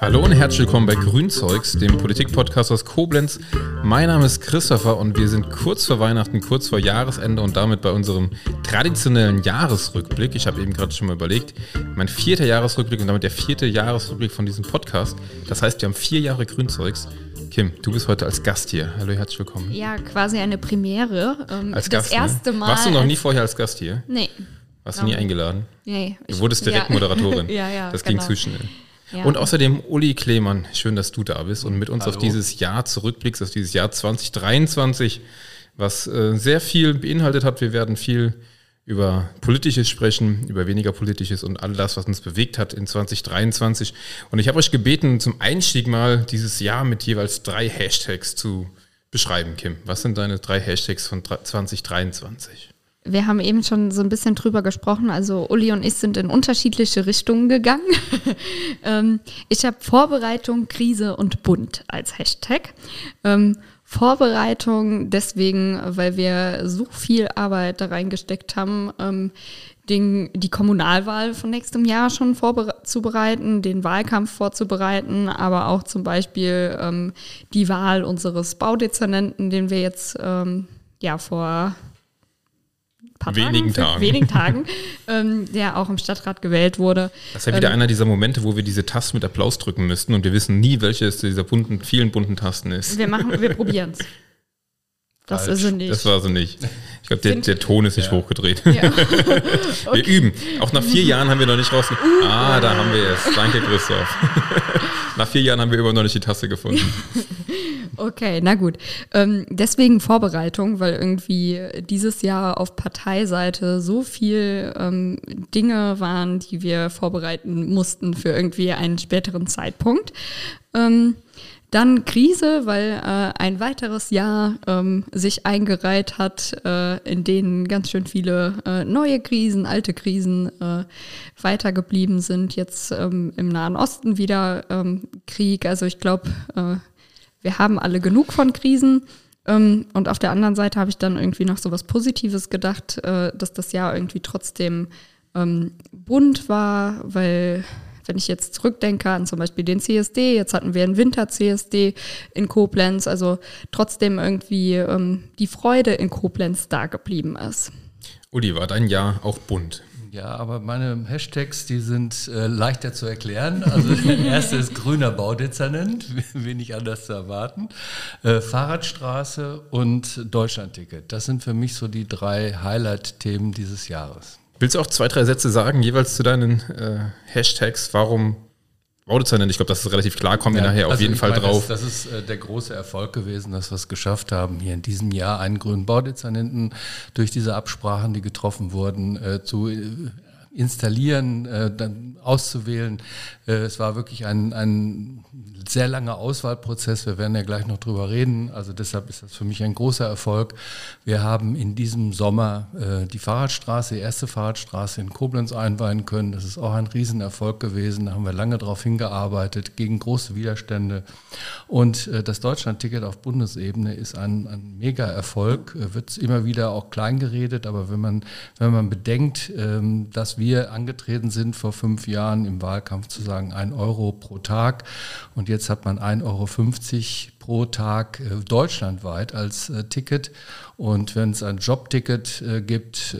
Hallo und herzlich willkommen bei Grünzeugs, dem Politikpodcast aus Koblenz. Mein Name ist Christopher und wir sind kurz vor Weihnachten, kurz vor Jahresende und damit bei unserem traditionellen Jahresrückblick. Ich habe eben gerade schon mal überlegt, mein vierter Jahresrückblick und damit der vierte Jahresrückblick von diesem Podcast. Das heißt, wir haben vier Jahre Grünzeugs. Kim, du bist heute als Gast hier. Hallo, herzlich willkommen. Ja, quasi eine Premiere. Ähm, als Gast. Das ne? erste ne? Mal. Warst du noch nie vorher als Gast hier? Nee. Warst du nie eingeladen? Nee. Du wurdest direkt ja. Moderatorin. ja, ja. Das genau. ging zu schnell. Ja. Und außerdem Uli Klemann, schön, dass du da bist und mit uns Hallo. auf dieses Jahr zurückblickst, auf dieses Jahr 2023, was äh, sehr viel beinhaltet hat. Wir werden viel über Politisches sprechen, über weniger Politisches und all das, was uns bewegt hat in 2023. Und ich habe euch gebeten, zum Einstieg mal dieses Jahr mit jeweils drei Hashtags zu beschreiben, Kim. Was sind deine drei Hashtags von 2023? Wir haben eben schon so ein bisschen drüber gesprochen. Also Uli und ich sind in unterschiedliche Richtungen gegangen. Ähm, ich habe Vorbereitung, Krise und Bunt als Hashtag. Ähm, Vorbereitung deswegen, weil wir so viel Arbeit da reingesteckt haben, ähm, den, die Kommunalwahl von nächstem Jahr schon vorzubereiten, den Wahlkampf vorzubereiten, aber auch zum Beispiel ähm, die Wahl unseres Baudezernenten, den wir jetzt ähm, ja vor paar wenigen Tagen, Tagen. wenigen Tagen, ähm, der auch im Stadtrat gewählt wurde. Das ist ja wieder ähm, einer dieser Momente, wo wir diese Taste mit Applaus drücken müssten und wir wissen nie, welches dieser bunten, vielen bunten Tasten ist. Wir machen, wir probieren es. Das Falsch. ist sie nicht. Das war sie nicht. Ich glaube, der, der, Ton ist nicht ja. hochgedreht. Ja. okay. Wir üben. Auch nach vier Jahren haben wir noch nicht raus. Uh. Ah, da haben wir es. Danke, Christoph. Nach vier Jahren haben wir immer noch nicht die Taste gefunden. Okay, na gut. Ähm, deswegen Vorbereitung, weil irgendwie dieses Jahr auf Parteiseite so viel ähm, Dinge waren, die wir vorbereiten mussten für irgendwie einen späteren Zeitpunkt. Ähm, dann Krise, weil äh, ein weiteres Jahr ähm, sich eingereiht hat, äh, in denen ganz schön viele äh, neue Krisen, alte Krisen äh, weitergeblieben sind. Jetzt ähm, im Nahen Osten wieder ähm, Krieg. Also ich glaube, äh, wir haben alle genug von Krisen. Ähm, und auf der anderen Seite habe ich dann irgendwie noch so was Positives gedacht, äh, dass das Jahr irgendwie trotzdem ähm, bunt war, weil wenn ich jetzt zurückdenke an zum Beispiel den CSD, jetzt hatten wir einen Winter-CSD in Koblenz, also trotzdem irgendwie ähm, die Freude in Koblenz da geblieben ist. Uli, war dein Jahr auch bunt? Ja, aber meine Hashtags, die sind äh, leichter zu erklären. Also der erste ist grüner Baudezernent, wenig anders zu erwarten. Äh, Fahrradstraße und Deutschlandticket. Das sind für mich so die drei Highlight-Themen dieses Jahres. Willst du auch zwei, drei Sätze sagen, jeweils zu deinen äh, Hashtags? Warum Baudezernent? Ich glaube, das ist relativ klar, kommen ja, wir nachher also auf jeden Fall meine, drauf. Das, das ist äh, der große Erfolg gewesen, dass wir es geschafft haben, hier in diesem Jahr einen grünen Baudezernenten durch diese Absprachen, die getroffen wurden, äh, zu äh, installieren, äh, dann auszuwählen. Äh, es war wirklich ein, ein sehr langer Auswahlprozess. Wir werden ja gleich noch drüber reden. Also deshalb ist das für mich ein großer Erfolg. Wir haben in diesem Sommer äh, die Fahrradstraße, die erste Fahrradstraße in Koblenz einweihen können. Das ist auch ein Riesenerfolg gewesen. Da haben wir lange darauf hingearbeitet, gegen große Widerstände. Und äh, das Deutschlandticket auf Bundesebene ist ein, ein Mega-Erfolg. Äh, wird immer wieder auch klein geredet, aber wenn man, wenn man bedenkt, ähm, dass wir angetreten sind vor fünf Jahren im Wahlkampf zu sagen, ein Euro pro Tag und jetzt hat man 1,50 Euro pro Tag äh, deutschlandweit als äh, Ticket. Und wenn es ein Jobticket äh, gibt,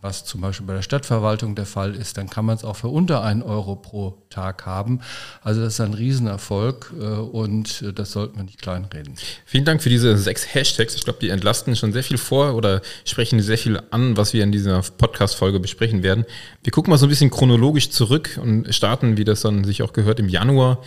was zum Beispiel bei der Stadtverwaltung der Fall ist, dann kann man es auch für unter 1 Euro pro Tag haben. Also das ist ein Riesenerfolg und das sollte man nicht kleinreden. Vielen Dank für diese sechs Hashtags. Ich glaube, die entlasten schon sehr viel vor oder sprechen sehr viel an, was wir in dieser Podcast-Folge besprechen werden. Wir gucken mal so ein bisschen chronologisch zurück und starten, wie das dann sich auch gehört, im Januar.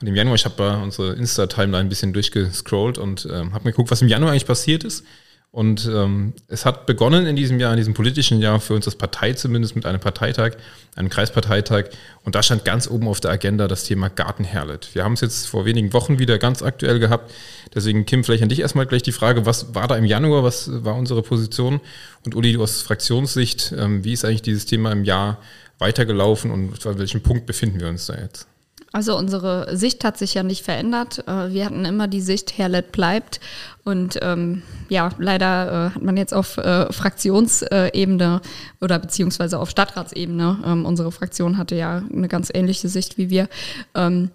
Und im Januar, ich habe bei unsere Insta-Timeline ein bisschen durchgescrollt und ähm, habe mir geguckt, was im Januar eigentlich passiert ist. Und ähm, es hat begonnen in diesem Jahr, in diesem politischen Jahr, für uns als Partei zumindest mit einem Parteitag, einem Kreisparteitag. Und da stand ganz oben auf der Agenda das Thema Gartenherlet. Wir haben es jetzt vor wenigen Wochen wieder ganz aktuell gehabt. Deswegen, Kim, vielleicht an dich erstmal gleich die Frage, was war da im Januar, was war unsere Position? Und Uli, du aus Fraktionssicht, ähm, wie ist eigentlich dieses Thema im Jahr weitergelaufen und auf welchem Punkt befinden wir uns da jetzt? Also unsere Sicht hat sich ja nicht verändert. Äh, wir hatten immer die Sicht, Herlet bleibt. Und ähm, ja, leider äh, hat man jetzt auf äh, Fraktionsebene oder beziehungsweise auf Stadtratsebene, ähm, unsere Fraktion hatte ja eine ganz ähnliche Sicht wie wir, ähm,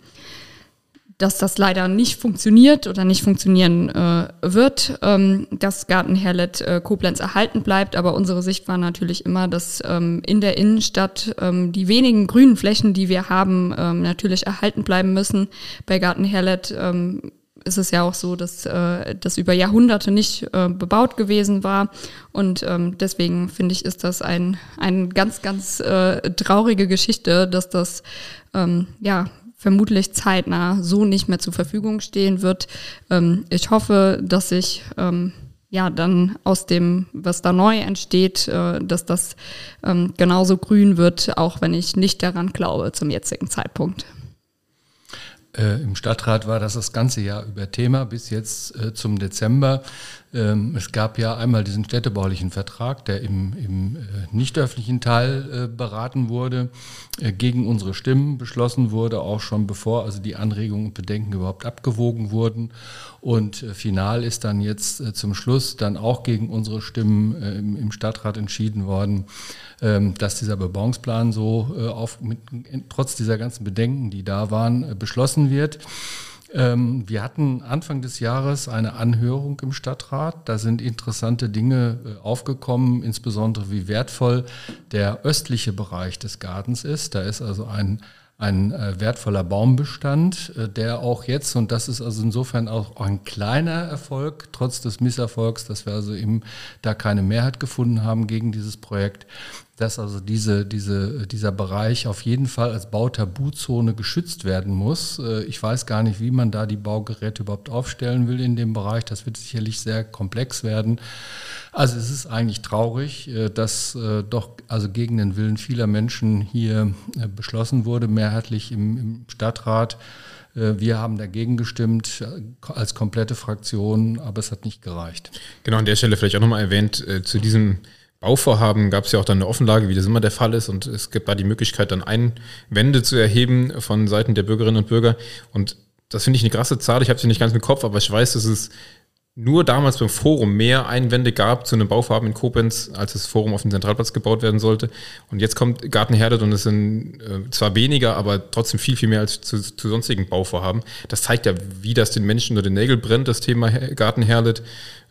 dass das leider nicht funktioniert oder nicht funktionieren äh, wird, ähm, dass Garten Herlet äh, Koblenz erhalten bleibt. Aber unsere Sicht war natürlich immer, dass ähm, in der Innenstadt ähm, die wenigen grünen Flächen, die wir haben, ähm, natürlich erhalten bleiben müssen. Bei Garten Herlet ähm, ist es ja auch so, dass äh, das über Jahrhunderte nicht äh, bebaut gewesen war. Und ähm, deswegen finde ich, ist das ein, eine ganz, ganz äh, traurige Geschichte, dass das ähm, ja vermutlich zeitnah so nicht mehr zur Verfügung stehen wird. Ähm, ich hoffe, dass sich ähm, ja dann aus dem, was da neu entsteht, äh, dass das ähm, genauso grün wird, auch wenn ich nicht daran glaube zum jetzigen Zeitpunkt. Äh, Im Stadtrat war das das ganze Jahr über Thema bis jetzt äh, zum Dezember. Ähm, es gab ja einmal diesen städtebaulichen Vertrag, der im, im äh, nicht öffentlichen Teil äh, beraten wurde, äh, gegen unsere Stimmen beschlossen wurde, auch schon bevor also die Anregungen und Bedenken überhaupt abgewogen wurden. Und final ist dann jetzt zum Schluss dann auch gegen unsere Stimmen im, im Stadtrat entschieden worden, ähm, dass dieser Bebauungsplan so auf, mit, trotz dieser ganzen Bedenken, die da waren, beschlossen wird. Ähm, wir hatten Anfang des Jahres eine Anhörung im Stadtrat. Da sind interessante Dinge äh, aufgekommen, insbesondere wie wertvoll der östliche Bereich des Gartens ist. Da ist also ein ein äh, wertvoller Baumbestand, äh, der auch jetzt, und das ist also insofern auch ein kleiner Erfolg, trotz des Misserfolgs, dass wir also eben da keine Mehrheit gefunden haben gegen dieses Projekt, dass also diese, diese, dieser Bereich auf jeden Fall als Bautabuzone geschützt werden muss. Äh, ich weiß gar nicht, wie man da die Baugeräte überhaupt aufstellen will in dem Bereich. Das wird sicherlich sehr komplex werden. Also es ist eigentlich traurig, äh, dass äh, doch also gegen den Willen vieler Menschen hier beschlossen wurde, mehrheitlich im, im Stadtrat. Wir haben dagegen gestimmt als komplette Fraktion, aber es hat nicht gereicht. Genau, an der Stelle vielleicht auch nochmal erwähnt, zu diesem Bauvorhaben gab es ja auch dann eine Offenlage, wie das immer der Fall ist. Und es gibt da die Möglichkeit, dann Einwände zu erheben von Seiten der Bürgerinnen und Bürger. Und das finde ich eine krasse Zahl. Ich habe sie nicht ganz im Kopf, aber ich weiß, dass es nur damals beim Forum mehr Einwände gab zu einem Bauvorhaben in Koblenz, als das Forum auf dem Zentralplatz gebaut werden sollte. Und jetzt kommt Gartenherdet und es sind äh, zwar weniger, aber trotzdem viel, viel mehr als zu, zu, sonstigen Bauvorhaben. Das zeigt ja, wie das den Menschen unter den Nägeln brennt, das Thema Gartenherdet.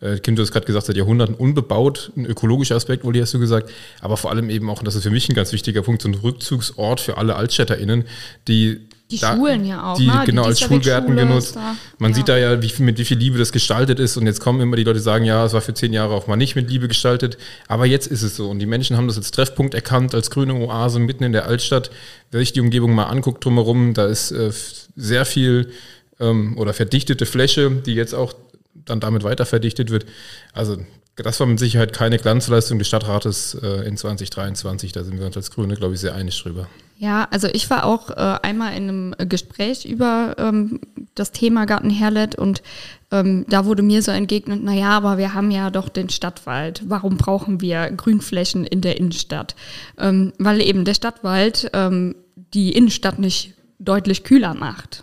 Äh, Kim, du hast gerade gesagt, seit Jahrhunderten unbebaut, ein ökologischer Aspekt, Uli, hast du gesagt, aber vor allem eben auch, und das ist für mich ein ganz wichtiger Punkt, so ein Rückzugsort für alle AltstädterInnen, die die da, Schulen ja auch, die ne? genau die als Schulgärten genutzt. Da. Man ja. sieht da ja, wie mit wie viel Liebe das gestaltet ist. Und jetzt kommen immer die Leute, die sagen, ja, es war für zehn Jahre auch mal nicht mit Liebe gestaltet. Aber jetzt ist es so. Und die Menschen haben das als Treffpunkt erkannt, als grüne Oase mitten in der Altstadt. Wer sich die Umgebung mal anguckt drumherum, da ist äh, sehr viel ähm, oder verdichtete Fläche, die jetzt auch dann damit weiter verdichtet wird. Also das war mit Sicherheit keine Glanzleistung des Stadtrates äh, in 2023. Da sind wir uns als Grüne, glaube ich, sehr einig drüber. Ja, also ich war auch äh, einmal in einem Gespräch über ähm, das Thema Garten Herlet und ähm, da wurde mir so entgegnet, naja, aber wir haben ja doch den Stadtwald. Warum brauchen wir Grünflächen in der Innenstadt? Ähm, weil eben der Stadtwald ähm, die Innenstadt nicht deutlich kühler macht.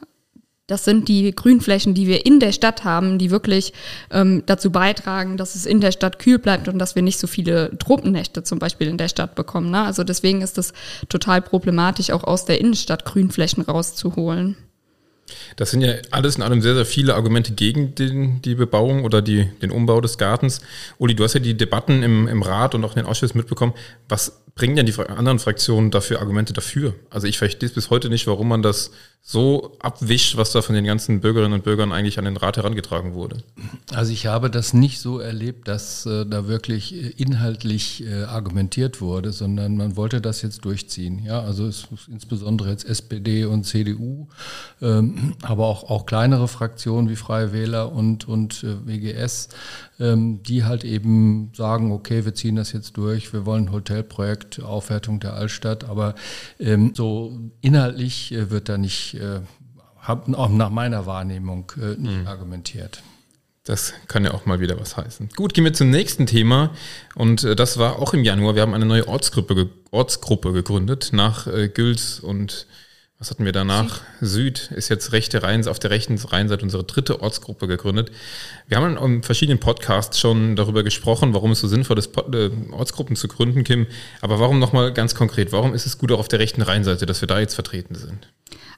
Das sind die Grünflächen, die wir in der Stadt haben, die wirklich ähm, dazu beitragen, dass es in der Stadt kühl bleibt und dass wir nicht so viele Tropennächte zum Beispiel in der Stadt bekommen. Ne? Also deswegen ist es total problematisch, auch aus der Innenstadt Grünflächen rauszuholen. Das sind ja alles in allem sehr, sehr viele Argumente gegen den, die Bebauung oder die, den Umbau des Gartens. Uli, du hast ja die Debatten im, im Rat und auch in den Ausschüssen mitbekommen. Was bringen denn die anderen Fraktionen dafür Argumente dafür? Also ich verstehe bis heute nicht, warum man das so abwischt, was da von den ganzen Bürgerinnen und Bürgern eigentlich an den Rat herangetragen wurde. Also ich habe das nicht so erlebt, dass äh, da wirklich äh, inhaltlich äh, argumentiert wurde, sondern man wollte das jetzt durchziehen. Ja, also es, insbesondere jetzt SPD und CDU, ähm, aber auch, auch kleinere Fraktionen wie Freie Wähler und, und äh, WGS, ähm, die halt eben sagen, okay, wir ziehen das jetzt durch, wir wollen ein Hotelprojekt, Aufwertung der Altstadt, aber ähm, so inhaltlich äh, wird da nicht, äh, hab, auch nach meiner Wahrnehmung, äh, nicht mhm. argumentiert. Das kann ja auch mal wieder was heißen. Gut, gehen wir zum nächsten Thema. Und äh, das war auch im Januar. Wir haben eine neue Ortsgruppe, Ortsgruppe gegründet nach äh, Güls und Was hatten wir danach? Süd, Süd ist jetzt rechte Rhein, auf der rechten Rheinseite unsere dritte Ortsgruppe gegründet. Wir haben in verschiedenen Podcasts schon darüber gesprochen, warum es so sinnvoll ist, äh, Ortsgruppen zu gründen, Kim. Aber warum nochmal ganz konkret? Warum ist es gut auch auf der rechten Rheinseite, dass wir da jetzt vertreten sind?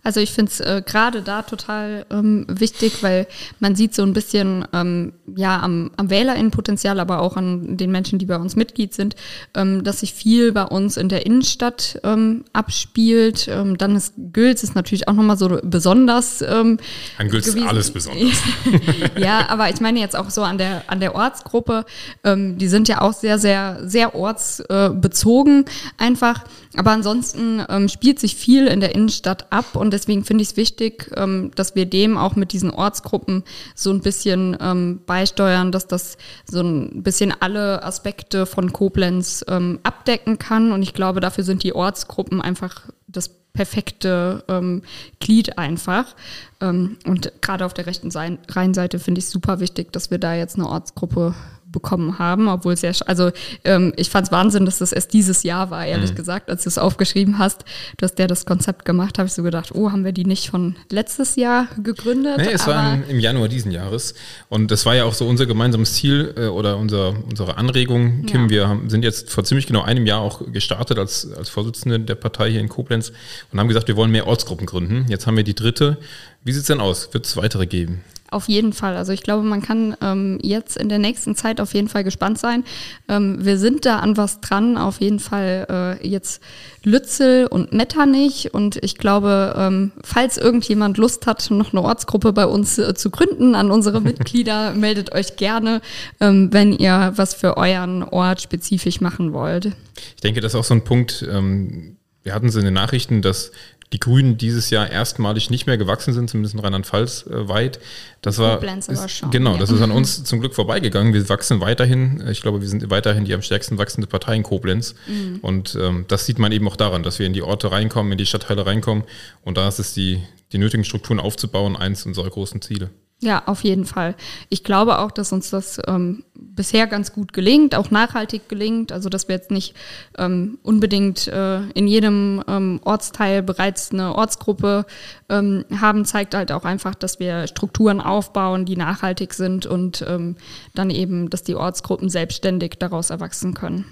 Also ich finde es äh, gerade da total ähm, wichtig, weil man sieht so ein bisschen ähm, ja am, am Wählerinnenpotenzial, aber auch an den Menschen, die bei uns Mitglied sind, ähm, dass sich viel bei uns in der Innenstadt ähm, abspielt. Ähm, dann ist Gülz ist natürlich auch nochmal so besonders. Ähm, an Gülz ist alles besonders. ja, aber ich meine jetzt auch so an der an der Ortsgruppe, ähm, die sind ja auch sehr sehr sehr ortsbezogen äh, einfach. Aber ansonsten ähm, spielt sich viel in der Innenstadt ab und deswegen finde ich es wichtig, ähm, dass wir dem auch mit diesen Ortsgruppen so ein bisschen ähm, beisteuern, dass das so ein bisschen alle Aspekte von Koblenz ähm, abdecken kann. Und ich glaube, dafür sind die Ortsgruppen einfach das perfekte ähm, Glied einfach. Ähm, und gerade auf der rechten Rheinseite finde ich es super wichtig, dass wir da jetzt eine Ortsgruppe bekommen haben, obwohl es ja, also ähm, ich fand es Wahnsinn, dass das erst dieses Jahr war, ehrlich mhm. gesagt, als du es aufgeschrieben hast, dass der das Konzept gemacht, habe ich so gedacht, oh, haben wir die nicht von letztes Jahr gegründet? Nee, es war im, Januar diesen Jahres und das war ja auch so unser gemeinsames Ziel äh, oder unser, unsere Anregung, Kim, ja. wir haben, sind jetzt vor ziemlich genau einem Jahr auch gestartet als, als Vorsitzende der Partei hier in Koblenz und haben gesagt, wir wollen mehr Ortsgruppen gründen. Jetzt haben wir die dritte. Wie sieht es denn aus? Wird es weitere geben? Auf jeden Fall. Also ich glaube, man kann ähm, jetzt in der nächsten Zeit auf jeden Fall gespannt sein. Ähm, wir sind da an was dran. Auf jeden Fall äh, jetzt Lützel und Metternich. Und ich glaube, ähm, falls irgendjemand Lust hat, noch eine Ortsgruppe bei uns äh, zu gründen, an unsere Mitglieder, meldet euch gerne, ähm, wenn ihr was für euren Ort spezifisch machen wollt. Ich denke, das ist auch so ein Punkt. Ähm wir hatten es in den Nachrichten, dass die Grünen dieses Jahr erstmalig nicht mehr gewachsen sind, zumindest in Rheinland-Pfalz äh, weit. Das war, ist, schon, genau, ja. das ist an uns zum Glück vorbeigegangen. Wir wachsen weiterhin. Ich glaube, wir sind weiterhin die am stärksten wachsende Partei in Koblenz. Mhm. Und ähm, das sieht man eben auch daran, dass wir in die Orte reinkommen, in die Stadtteile reinkommen. Und da ist es die, die nötigen Strukturen aufzubauen, eins unserer großen Ziele. Ja, auf jeden Fall. Ich glaube auch, dass uns das ähm, bisher ganz gut gelingt, auch nachhaltig gelingt. Also dass wir jetzt nicht ähm, unbedingt äh, in jedem ähm, Ortsteil bereits eine Ortsgruppe ähm, haben, zeigt halt auch einfach, dass wir Strukturen aufbauen, die nachhaltig sind und ähm, dann eben, dass die Ortsgruppen selbstständig daraus erwachsen können.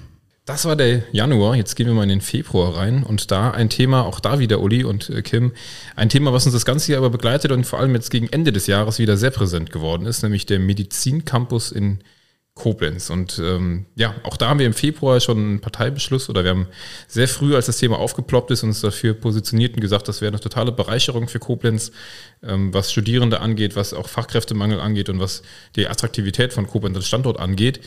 Das war der Januar. Jetzt gehen wir mal in den Februar rein. Und da ein Thema, auch da wieder Uli und äh, Kim, ein Thema, was uns das ganze Jahr aber begleitet und vor allem jetzt gegen Ende des Jahres wieder sehr präsent geworden ist, nämlich der Medizincampus in Koblenz. Und ähm, ja, auch da haben wir im Februar schon einen Parteibeschluss oder wir haben sehr früh, als das Thema aufgeploppt ist, uns dafür positioniert und gesagt, das wäre eine totale Bereicherung für Koblenz, ähm, was Studierende angeht, was auch Fachkräftemangel angeht und was die Attraktivität von Koblenz als Standort angeht.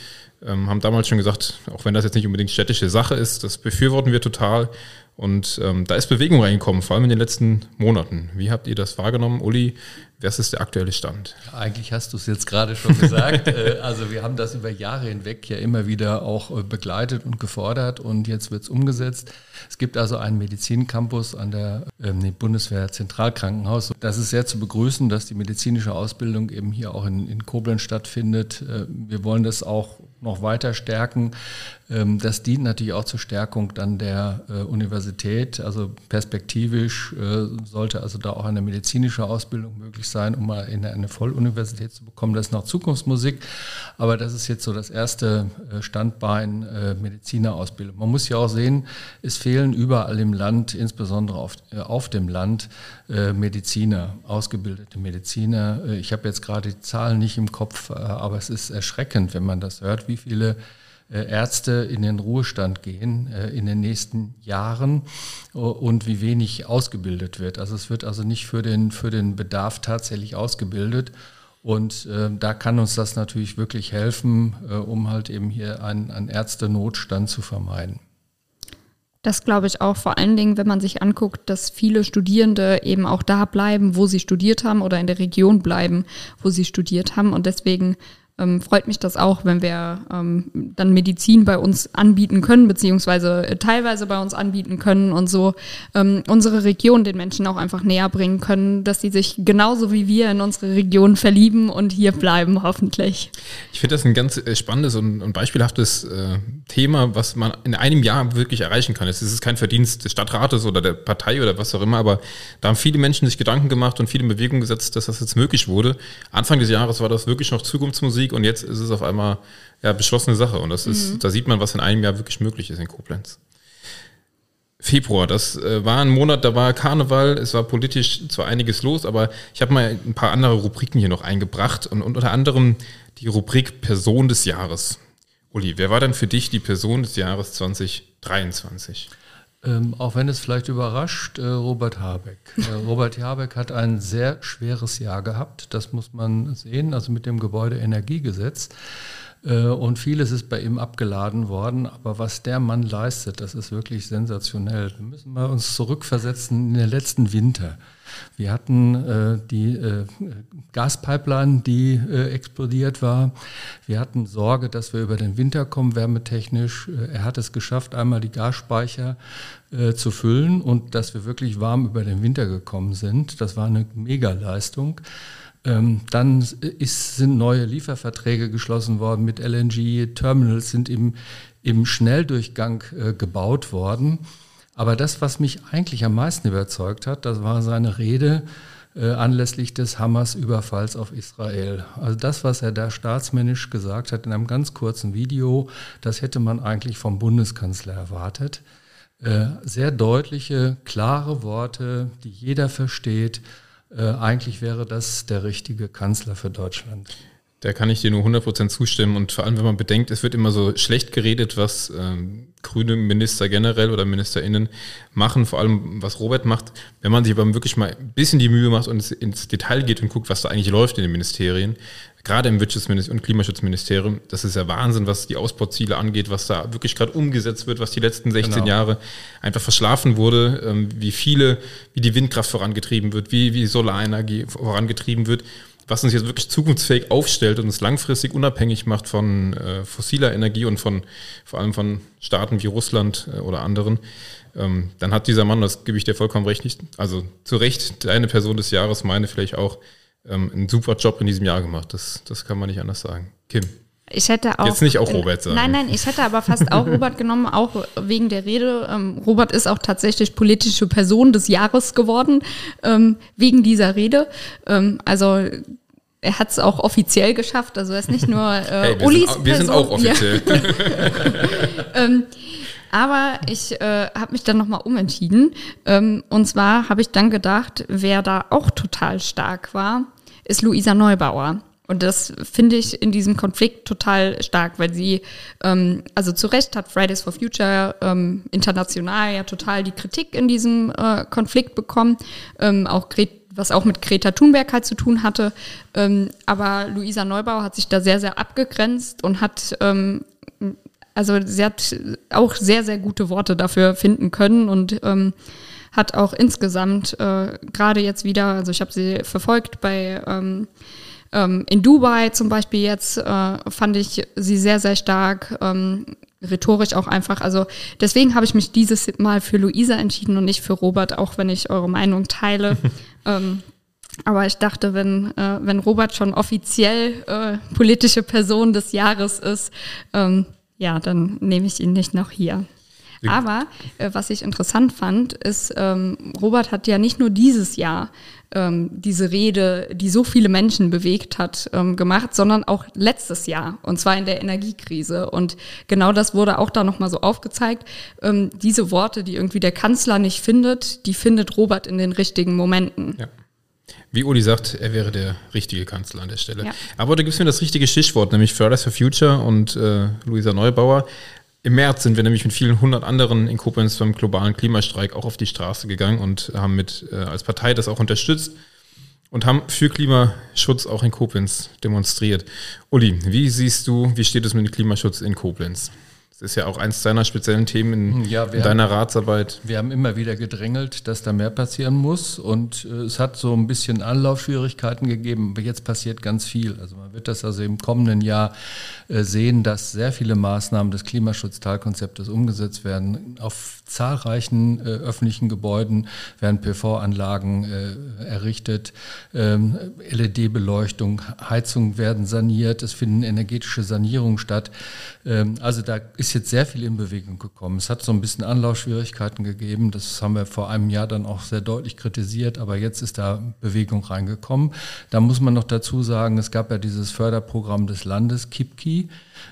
Ähm, haben damals schon gesagt, auch wenn das jetzt nicht unbedingt städtische Sache ist, das befürworten wir total. Und ähm, da ist Bewegung reingekommen, vor allem in den letzten Monaten. Wie habt ihr das wahrgenommen, Uli? Was ist der aktuelle Stand? Eigentlich hast du es jetzt gerade schon gesagt. Äh, also wir haben das über Jahre hinweg ja immer wieder auch äh, begleitet und gefordert und jetzt wird es umgesetzt. Es gibt also einen Medizincampus an der ähm, Bundeswehr Zentralkrankenhaus. Das ist sehr zu begrüßen, dass die medizinische Ausbildung eben hier auch in, in Koblenz stattfindet. Äh, wir wollen das auch noch weiter stärken. Ähm, das dient natürlich auch zur Stärkung dann der Universität. Also perspektivisch sollte also da auch eine medizinische Ausbildung möglich sein, um mal in eine Volluniversität zu bekommen. Das ist noch Zukunftsmusik, aber das ist jetzt so das erste äh, Standbein Medizinerausbildung. Man muss ja auch sehen, es fehlen überall im Land, insbesondere auf, auf dem Land, Mediziner, ausgebildete Mediziner. Ich habe jetzt gerade die Zahlen nicht im Kopf, aber es ist erschreckend, wenn man das hört, wie viele äh, Ärzte in den Ruhestand gehen äh, in den nächsten Jahren und wie wenig ausgebildet wird. Also es wird also nicht für den, für den Bedarf tatsächlich ausgebildet. Und äh, da kann uns das natürlich wirklich helfen, äh, um halt eben hier einen, einen Ärztenotstand zu vermeiden. Das glaube ich auch vor allen Dingen, wenn man sich anguckt, dass viele Studierende eben auch da bleiben, wo sie studiert haben oder in der Region bleiben, wo sie studiert haben. Und deswegen ähm, freut mich das auch, wenn wir ähm, dann Medizin bei uns anbieten können, beziehungsweise äh, teilweise bei uns anbieten können und so ähm, unsere Region den Menschen auch einfach näher bringen können, dass sie sich genauso wie wir in unsere Region verlieben und hier bleiben, hoffentlich. Ich finde das ein ganz äh, spannendes und, und beispielhaftes äh, Thema, was man in einem Jahr wirklich erreichen kann. Es ist kein Verdienst des Stadtrates oder der Partei oder was auch immer, aber da haben viele Menschen sich Gedanken gemacht und viele in Bewegung gesetzt, dass das jetzt möglich wurde. Anfang des Jahres war das wirklich noch Zukunftsmusik Musik und jetzt ist es auf einmal ja beschlossene Sache. Und das ist, mhm. da sieht man, was in einem Jahr wirklich möglich ist in Koblenz. Februar, das äh, war ein Monat, da war Karneval, es war politisch zwar einiges los, aber ich habe mal ein paar andere Rubriken hier noch eingebracht und, und unter anderem die Rubrik Person des Jahres. Uli, wer war denn für dich die Person des Jahres 2023? Ähm, auch wenn es vielleicht überrascht, äh, Robert Habeck. Äh, Robert Habeck hat ein sehr schweres Jahr gehabt, das muss man sehen, also mit dem Gebäudeenergiegesetz. Äh, und vieles ist bei ihm abgeladen worden, aber was der Mann leistet, das ist wirklich sensationell. Wir müssen mal uns zurückversetzen in den letzten Winter. Wir hatten äh, die äh, Gaspipeline, die äh, explodiert war. Wir hatten Sorge, dass wir über den Winter kommen, wärmetechnisch. Äh, er hat es geschafft, einmal die Gasspeicher äh, zu füllen und dass wir wirklich warm über den Winter gekommen sind. Das war eine Megaleistung. Ähm, dann ist, sind neue Lieferverträge geschlossen worden mit LNG. Terminals sind im, im Schnelldurchgang äh, gebaut worden. Aber das, was mich eigentlich am meisten überzeugt hat, das war seine Rede äh, anlässlich des Hamas-Überfalls auf Israel. Also das, was er da staatsmännisch gesagt hat in einem ganz kurzen Video, das hätte man eigentlich vom Bundeskanzler erwartet. Äh, sehr deutliche, klare Worte, die jeder versteht. Äh, eigentlich wäre das der richtige Kanzler für Deutschland. Da kann ich dir nur 100% zustimmen und vor allem, wenn man bedenkt, es wird immer so schlecht geredet, was ähm, grüne Minister generell oder MinisterInnen machen, vor allem was Robert macht. Wenn man sich aber wirklich mal ein bisschen die Mühe macht und ins Detail geht und guckt, was da eigentlich läuft in den Ministerien, gerade im Wirtschaftsministerium und Klimaschutzministerium, das ist ja Wahnsinn, was die Ausbauziele angeht, was da wirklich gerade umgesetzt wird, was die letzten 16 genau. Jahre einfach verschlafen wurde, ähm, wie viele, wie die Windkraft vorangetrieben wird, wie, wie Solarenergie vorangetrieben wird was uns jetzt wirklich zukunftsfähig aufstellt und uns langfristig unabhängig macht von äh, fossiler Energie und von vor allem von Staaten wie Russland äh, oder anderen, ähm, dann hat dieser Mann, das gebe ich dir vollkommen recht, nicht, also zu Recht deine Person des Jahres, meine vielleicht auch, ähm, einen super Job in diesem Jahr gemacht. Das, das kann man nicht anders sagen. Kim. Ich hätte auch. Jetzt nicht auch Robert sagen. Nein, nein, ich hätte aber fast auch Robert genommen, auch wegen der Rede. Ähm, Robert ist auch tatsächlich politische Person des Jahres geworden, ähm, wegen dieser Rede. Ähm, also er hat es auch offiziell geschafft, also er ist nicht nur äh, hey, wir Ulis sind, Wir sind auch offiziell. Ja. ähm, aber ich äh, habe mich dann nochmal umentschieden. Ähm, und zwar habe ich dann gedacht, wer da auch total stark war, ist Luisa Neubauer. Und das finde ich in diesem Konflikt total stark, weil sie, ähm, also zu Recht hat Fridays for Future ähm, international ja total die Kritik in diesem äh, Konflikt bekommen, ähm, auch was auch mit Greta Thunberg halt zu tun hatte. Ähm, aber Luisa Neubauer hat sich da sehr, sehr abgegrenzt und hat, ähm, also sie hat auch sehr, sehr gute Worte dafür finden können und ähm, hat auch insgesamt äh, gerade jetzt wieder, also ich habe sie verfolgt bei ähm, ähm, in Dubai zum Beispiel jetzt äh, fand ich sie sehr, sehr stark. Ähm, rhetorisch auch einfach. Also deswegen habe ich mich dieses Mal für Luisa entschieden und nicht für Robert, auch wenn ich eure Meinung teile. ähm, aber ich dachte, wenn, äh, wenn Robert schon offiziell äh, politische Person des Jahres ist, ähm, ja, dann nehme ich ihn nicht noch hier. Aber äh, was ich interessant fand, ist, ähm, Robert hat ja nicht nur dieses Jahr ähm, diese Rede, die so viele Menschen bewegt hat, ähm, gemacht, sondern auch letztes Jahr und zwar in der Energiekrise. Und genau das wurde auch da nochmal so aufgezeigt. Ähm, diese Worte, die irgendwie der Kanzler nicht findet, die findet Robert in den richtigen Momenten. Ja. Wie Uli sagt, er wäre der richtige Kanzler an der Stelle. Ja. Aber da gibt es mir das richtige Stichwort, nämlich Fridays for Future und äh, Luisa Neubauer. Im März sind wir nämlich mit vielen hundert anderen in Koblenz beim globalen Klimastreik auch auf die Straße gegangen und haben mit äh, als Partei das auch unterstützt und haben für Klimaschutz auch in Koblenz demonstriert. Uli, wie siehst du, wie steht es mit dem Klimaschutz in Koblenz? Ist ja auch eins deiner speziellen Themen in, ja, in deiner haben, Ratsarbeit. Wir haben immer wieder gedrängelt, dass da mehr passieren muss und äh, es hat so ein bisschen Anlaufschwierigkeiten gegeben, aber jetzt passiert ganz viel. Also man wird das also im kommenden Jahr äh, sehen, dass sehr viele Maßnahmen des Klimaschutzteilkonzeptes umgesetzt werden. Auf zahlreichen äh, öffentlichen Gebäuden werden PV-Anlagen äh, errichtet, ähm, LED-Beleuchtung, Heizungen werden saniert, es finden energetische Sanierungen statt. Ähm, also da ist jetzt sehr viel in Bewegung gekommen. Es hat so ein bisschen Anlaufschwierigkeiten gegeben. Das haben wir vor einem Jahr dann auch sehr deutlich kritisiert, aber jetzt ist da Bewegung reingekommen. Da muss man noch dazu sagen, es gab ja dieses Förderprogramm des Landes, KIPKI,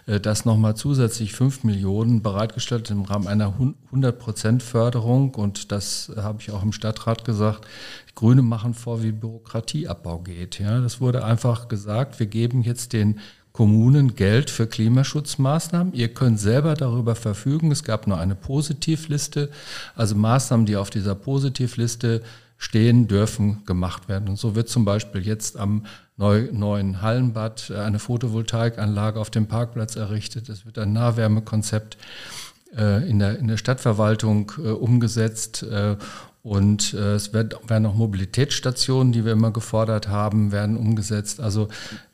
äh, das nochmal zusätzlich 5 Millionen bereitgestellt im Rahmen einer 100% Förderung. Und das habe ich auch im Stadtrat gesagt. Die Grüne machen vor, wie Bürokratieabbau geht. Ja, das wurde einfach gesagt, wir geben jetzt den Kommunen Geld für Klimaschutzmaßnahmen. Ihr könnt selber darüber verfügen. Es gab nur eine Positivliste. Also Maßnahmen, die auf dieser Positivliste stehen, dürfen gemacht werden. Und so wird zum Beispiel jetzt am neuen Hallenbad eine Photovoltaikanlage auf dem Parkplatz errichtet. Es wird ein Nahwärmekonzept äh, in der, in der Stadtverwaltung äh, umgesetzt. Äh, und es wird, werden auch Mobilitätsstationen, die wir immer gefordert haben, werden umgesetzt. Also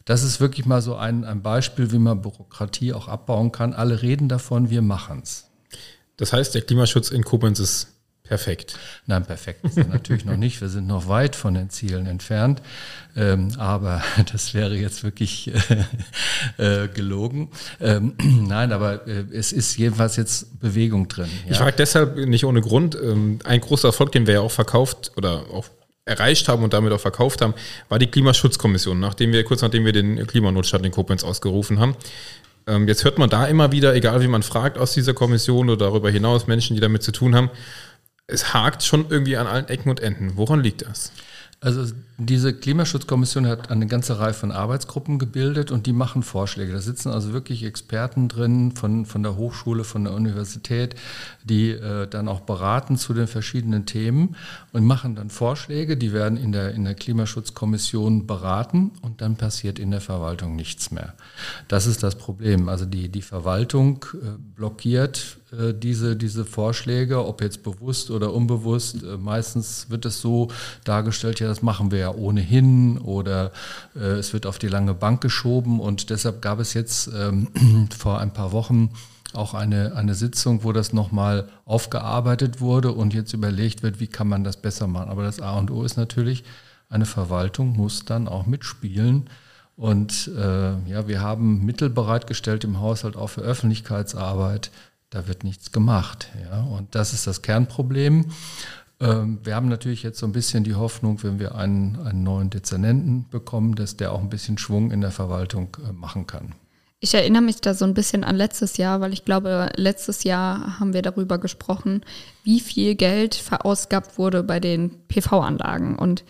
das ist wirklich mal so ein, ein Beispiel, wie man Bürokratie auch abbauen kann. Alle reden davon, wir machen es. Das heißt, der Klimaschutz in Koblenz ist perfekt. Nein, perfekt ist er natürlich noch nicht. Wir sind noch weit von den Zielen entfernt. Ähm, aber das wäre jetzt wirklich äh, äh, gelogen. Ähm, nein, aber äh, es ist jedenfalls jetzt Bewegung drin. Ja? Ich frage deshalb nicht ohne Grund. Ähm, ein großer Erfolg, den wir ja auch verkauft oder auch erreicht haben und damit auch verkauft haben, war die Klimaschutzkommission, nachdem wir, kurz nachdem wir den Klimanotstand in Koblenz ausgerufen haben. Ähm, jetzt hört man da immer wieder, egal wie man fragt aus dieser Kommission oder darüber hinaus, Menschen, die damit zu tun haben, es hakt schon irgendwie an allen Ecken und Enden. Woran liegt das? Also diese Klimaschutzkommission hat eine ganze Reihe von Arbeitsgruppen gebildet und die machen Vorschläge. Da sitzen also wirklich Experten drin von, von der Hochschule, von der Universität, die äh, dann auch beraten zu den verschiedenen Themen und machen dann Vorschläge. Die werden in der, in der Klimaschutzkommission beraten und dann passiert in der Verwaltung nichts mehr. Das ist das Problem. Also die, die Verwaltung äh, blockiert äh, diese, diese Vorschläge, ob jetzt bewusst oder unbewusst. Äh, meistens wird es so dargestellt, ja, das machen wir ja ohnehin oder äh, es wird auf die lange Bank geschoben und deshalb gab es jetzt ähm, vor ein paar Wochen auch eine, eine Sitzung, wo das nochmal aufgearbeitet wurde und jetzt überlegt wird, wie kann man das besser machen. Aber das A und O ist natürlich, eine Verwaltung muss dann auch mitspielen. Und äh, ja, wir haben Mittel bereitgestellt im Haushalt auch für Öffentlichkeitsarbeit da wird nichts gemacht. Ja? Und das ist das Kernproblem. Ähm, wir haben natürlich jetzt so ein bisschen die Hoffnung, wenn wir einen, einen neuen Dezernenten bekommen, dass der auch ein bisschen Schwung in der Verwaltung äh, machen kann. Ich erinnere mich da so ein bisschen an letztes Jahr, weil ich glaube, letztes Jahr haben wir darüber gesprochen, wie viel Geld verausgabt wurde bei den PV-Anlagen. Und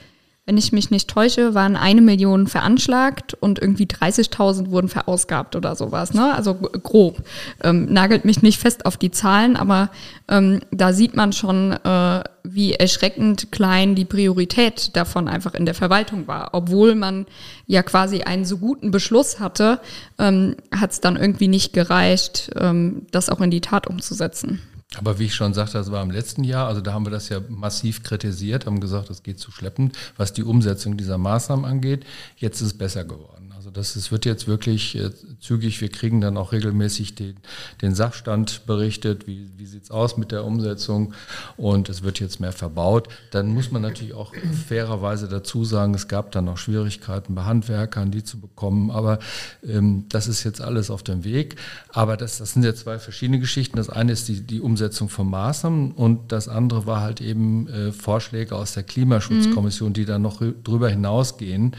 wenn ich mich nicht täusche, waren eine Million veranschlagt und irgendwie 30.000 wurden verausgabt oder sowas. Ne? Also grob. Ähm, nagelt mich nicht fest auf die Zahlen, aber ähm, da sieht man schon, äh, wie erschreckend klein die Priorität davon einfach in der Verwaltung war. Obwohl man ja quasi einen so guten Beschluss hatte, ähm, hat es dann irgendwie nicht gereicht, ähm, das auch in die Tat umzusetzen. Aber wie ich schon sagte, das war im letzten Jahr, also da haben wir das ja massiv kritisiert, haben gesagt, das geht zu schleppend, was die Umsetzung dieser Maßnahmen angeht. Jetzt ist es besser geworden. Das ist, wird jetzt wirklich äh, zügig. Wir kriegen dann auch regelmäßig den, den Sachstand berichtet. Wie, wie sieht's aus mit der Umsetzung? Und es wird jetzt mehr verbaut. Dann muss man natürlich auch fairerweise dazu sagen, es gab dann noch Schwierigkeiten bei Handwerkern, die zu bekommen. Aber ähm, das ist jetzt alles auf dem Weg. Aber das, das sind ja zwei verschiedene Geschichten. Das eine ist die, die Umsetzung von Maßnahmen und das andere war halt eben äh, Vorschläge aus der Klimaschutzkommission, mhm. die dann noch drüber hinausgehen.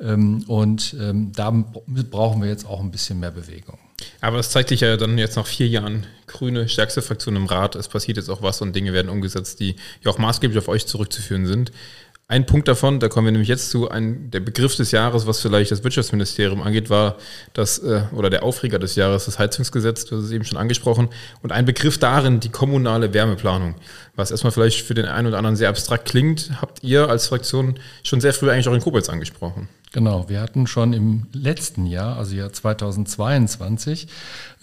Ähm, und ähm, da brauchen wir jetzt auch ein bisschen mehr Bewegung. Aber es zeigt sich ja dann jetzt nach vier Jahren grüne stärkste Fraktion im Rat. Es passiert jetzt auch was und Dinge werden umgesetzt, die ja auch maßgeblich auf euch zurückzuführen sind. Ein Punkt davon, da kommen wir nämlich jetzt zu, ein, der Begriff des Jahres, was vielleicht das Wirtschaftsministerium angeht, war das, äh, oder der Aufreger des Jahres, das Heizungsgesetz, du hast es eben schon angesprochen, und ein Begriff darin, die kommunale Wärmeplanung. Was erstmal vielleicht für den einen oder anderen sehr abstrakt klingt, habt ihr als Fraktion schon sehr früh eigentlich auch in Koblenz angesprochen. Genau, wir hatten schon im letzten Jahr, also Jahr 2022,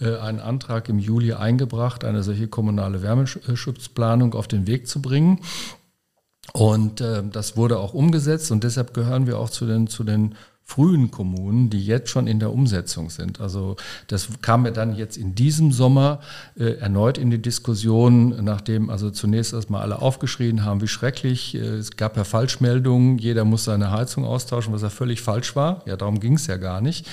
äh, einen Antrag im Juli eingebracht, eine solche kommunale Wärmeschutzplanung auf den Weg zu bringen. Und äh, das wurde auch umgesetzt und deshalb gehören wir auch zu den, zu den frühen Kommunen, die jetzt schon in der Umsetzung sind. Also das kam ja dann jetzt in diesem Sommer äh, erneut in die Diskussion, nachdem also zunächst erstmal alle aufgeschrien haben, wie schrecklich. Äh, es gab ja Falschmeldungen, jeder muss seine Heizung austauschen, was ja völlig falsch war. Ja, darum ging es ja gar nicht.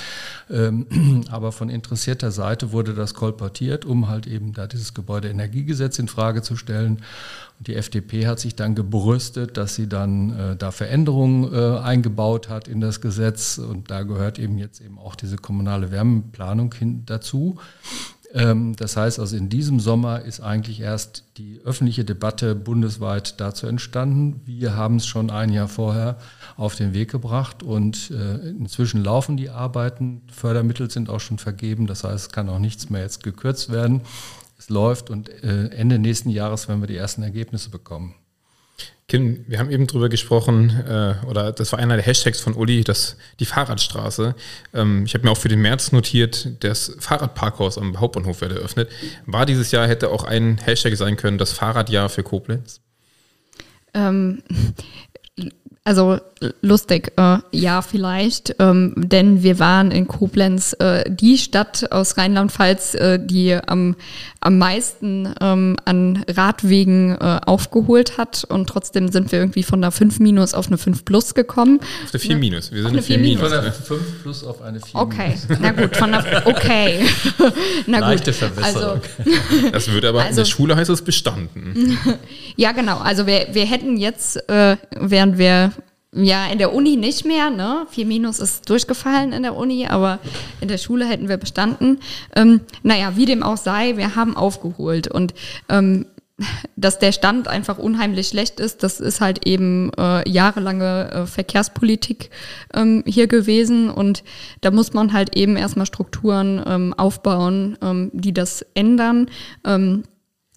Ähm, aber von interessierter Seite wurde das kolportiert, um halt eben da dieses Gebäudeenergiegesetz in Frage zu stellen. Die FDP hat sich dann gebrüstet, dass sie dann äh, da Veränderungen äh, eingebaut hat in das Gesetz und da gehört eben jetzt eben auch diese kommunale Wärmeplanung hin dazu. Ähm, das heißt also, in diesem Sommer ist eigentlich erst die öffentliche Debatte bundesweit dazu entstanden. Wir haben es schon ein Jahr vorher auf den Weg gebracht und äh, inzwischen laufen die Arbeiten. Fördermittel sind auch schon vergeben, das heißt, es kann auch nichts mehr jetzt gekürzt werden es läuft und äh, Ende nächsten Jahres werden wir die ersten Ergebnisse bekommen. Kim, wir haben eben drüber gesprochen, äh, oder das war einer der Hashtags von Uli, das, die Fahrradstraße. Ähm, ich habe mir auch für den März notiert, das Fahrradparkhaus am Hauptbahnhof werde eröffnet. War dieses Jahr, hätte auch ein Hashtag sein können, das Fahrradjahr für Koblenz? Ähm, also lustig, äh, ja vielleicht, ähm, denn wir waren in Koblenz äh, die Stadt aus Rheinland-Pfalz, äh, die am, am meisten ähm, an Radwegen äh, aufgeholt hat und trotzdem sind wir irgendwie von der 5 minus auf eine 5 plus gekommen. Auf eine 4 ne? minus, wir sind eine 4 minus. Von der 5 plus auf eine 4 Okay, minus. na gut, von der, okay. na Leichte gut. Verbesserung. Also, das würde aber, also, in der also Schule heißt es bestanden. ja genau, also wir, wir hätten jetzt, äh, während wir ja, in der Uni nicht mehr, ne? 4 Minus ist durchgefallen in der Uni, aber in der Schule hätten wir bestanden. Ähm, naja, wie dem auch sei, wir haben aufgeholt. Und ähm, dass der Stand einfach unheimlich schlecht ist, das ist halt eben äh, jahrelange äh, Verkehrspolitik ähm, hier gewesen. Und da muss man halt eben erstmal Strukturen ähm, aufbauen, ähm, die das ändern. Ähm,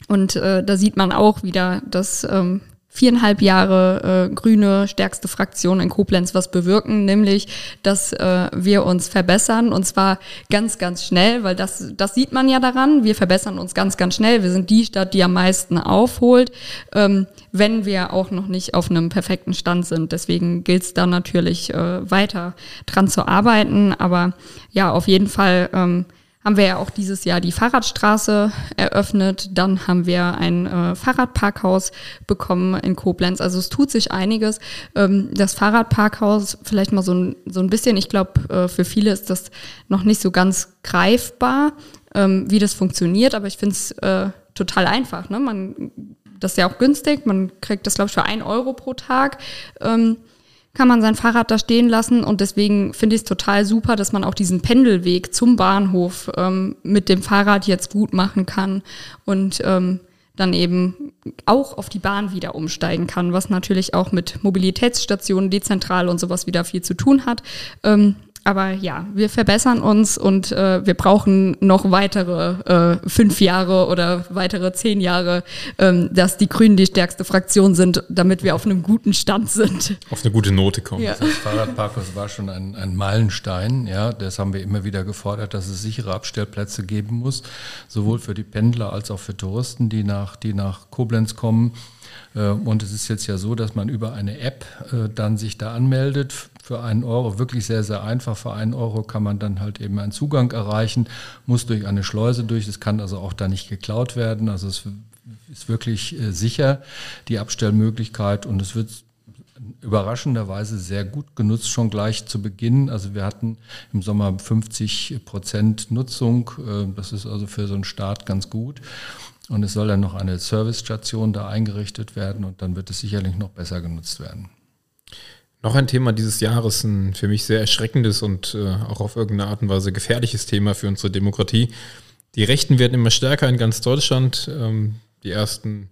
und äh, da sieht man auch wieder, dass ähm, viereinhalb Jahre äh, grüne stärkste Fraktion in Koblenz was bewirken, nämlich, dass äh, wir uns verbessern und zwar ganz, ganz schnell, weil das, das sieht man ja daran. Wir verbessern uns ganz, ganz schnell. Wir sind die Stadt, die am meisten aufholt, ähm, wenn wir auch noch nicht auf einem perfekten Stand sind. Deswegen gilt es da natürlich äh, weiter dran zu arbeiten. Aber ja, auf jeden Fall ähm, haben wir ja auch dieses Jahr die Fahrradstraße eröffnet. Dann haben wir ein äh, Fahrradparkhaus bekommen in Koblenz. Also es tut sich einiges. Ähm, das Fahrradparkhaus, vielleicht mal so ein, so ein bisschen, ich glaube, äh, für viele ist das noch nicht so ganz greifbar, ähm, wie das funktioniert, aber ich finde es äh, total einfach. Ne? Man, das ist ja auch günstig, man kriegt das, glaube ich, für ein Euro pro Tag. Ähm, kann man sein Fahrrad da stehen lassen und deswegen finde ich es total super, dass man auch diesen Pendelweg zum Bahnhof ähm, mit dem Fahrrad jetzt gut machen kann und ähm, dann eben auch auf die Bahn wieder umsteigen kann, was natürlich auch mit Mobilitätsstationen dezentral und sowas wieder viel zu tun hat. Ähm, aber ja, wir verbessern uns und äh, wir brauchen noch weitere äh, fünf Jahre oder weitere zehn Jahre, ähm, dass die Grünen die stärkste Fraktion sind, damit wir auf einem guten Stand sind. Auf eine gute Note kommen. Ja. Das Fahrradparkhaus war schon ein, ein Meilenstein. Ja, das haben wir immer wieder gefordert, dass es sichere Abstellplätze geben muss, sowohl für die Pendler als auch für Touristen, die nach, die nach Koblenz kommen. Äh, und es ist jetzt ja so, dass man über eine App äh, dann sich da anmeldet für einen Euro. Wirklich sehr, sehr einfach. Für einen Euro kann man dann halt eben einen Zugang erreichen, muss durch eine Schleuse durch. Es kann also auch da nicht geklaut werden. Also es ist wirklich äh, sicher, die Abstellmöglichkeit. Und es wird überraschenderweise sehr gut genutzt, schon gleich zu Beginn. Also wir hatten im Sommer 50 Prozent Nutzung. Das ist also für so einen Start ganz gut. Und es soll dann noch eine Servicestation da eingerichtet werden und dann wird es sicherlich noch besser genutzt werden. Noch ein Thema dieses Jahres, ein für mich sehr erschreckendes und äh, auch auf irgendeine Art und Weise gefährliches Thema für unsere Demokratie. Die Rechten werden immer stärker in ganz Deutschland. Ähm, die ersten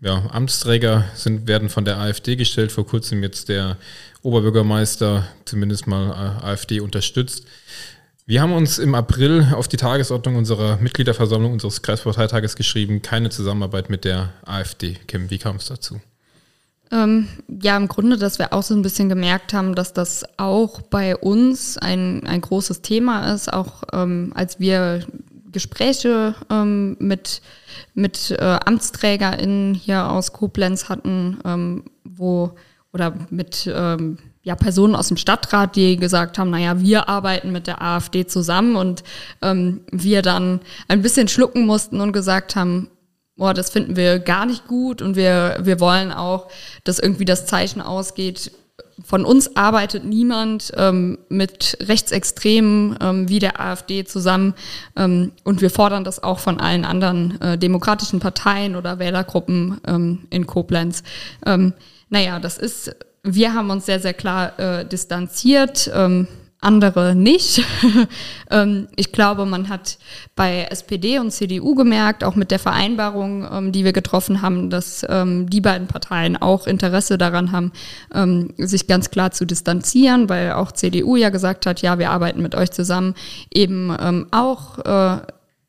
ja, Amtsträger sind, werden von der AfD gestellt. Vor kurzem jetzt der Oberbürgermeister zumindest mal äh, AfD unterstützt. Wir haben uns im April auf die Tagesordnung unserer Mitgliederversammlung unseres Kreisparteitages geschrieben, keine Zusammenarbeit mit der AfD. Kim, wie kam es dazu? Ähm, ja, im Grunde, dass wir auch so ein bisschen gemerkt haben, dass das auch bei uns ein, ein großes Thema ist, auch ähm, als wir Gespräche ähm, mit, mit äh, AmtsträgerInnen hier aus Koblenz hatten, ähm, wo oder mit ähm, ja, Personen aus dem Stadtrat, die gesagt haben, naja, wir arbeiten mit der AfD zusammen und ähm, wir dann ein bisschen schlucken mussten und gesagt haben, boah, das finden wir gar nicht gut und wir, wir wollen auch, dass irgendwie das Zeichen ausgeht, von uns arbeitet niemand ähm, mit Rechtsextremen ähm, wie der AfD zusammen ähm, und wir fordern das auch von allen anderen äh, demokratischen Parteien oder Wählergruppen ähm, in Koblenz. Ähm, naja, das ist, wir haben uns sehr, sehr klar äh, distanziert. Ähm, andere nicht. Ähm, ich glaube, man hat bei SPD und CDU gemerkt, auch mit der Vereinbarung, ähm, die wir getroffen haben, dass ähm, die beiden Parteien auch Interesse daran haben, sich ganz klar zu distanzieren, weil auch CDU ja gesagt hat, ja, wir arbeiten mit euch zusammen, eben auch äh,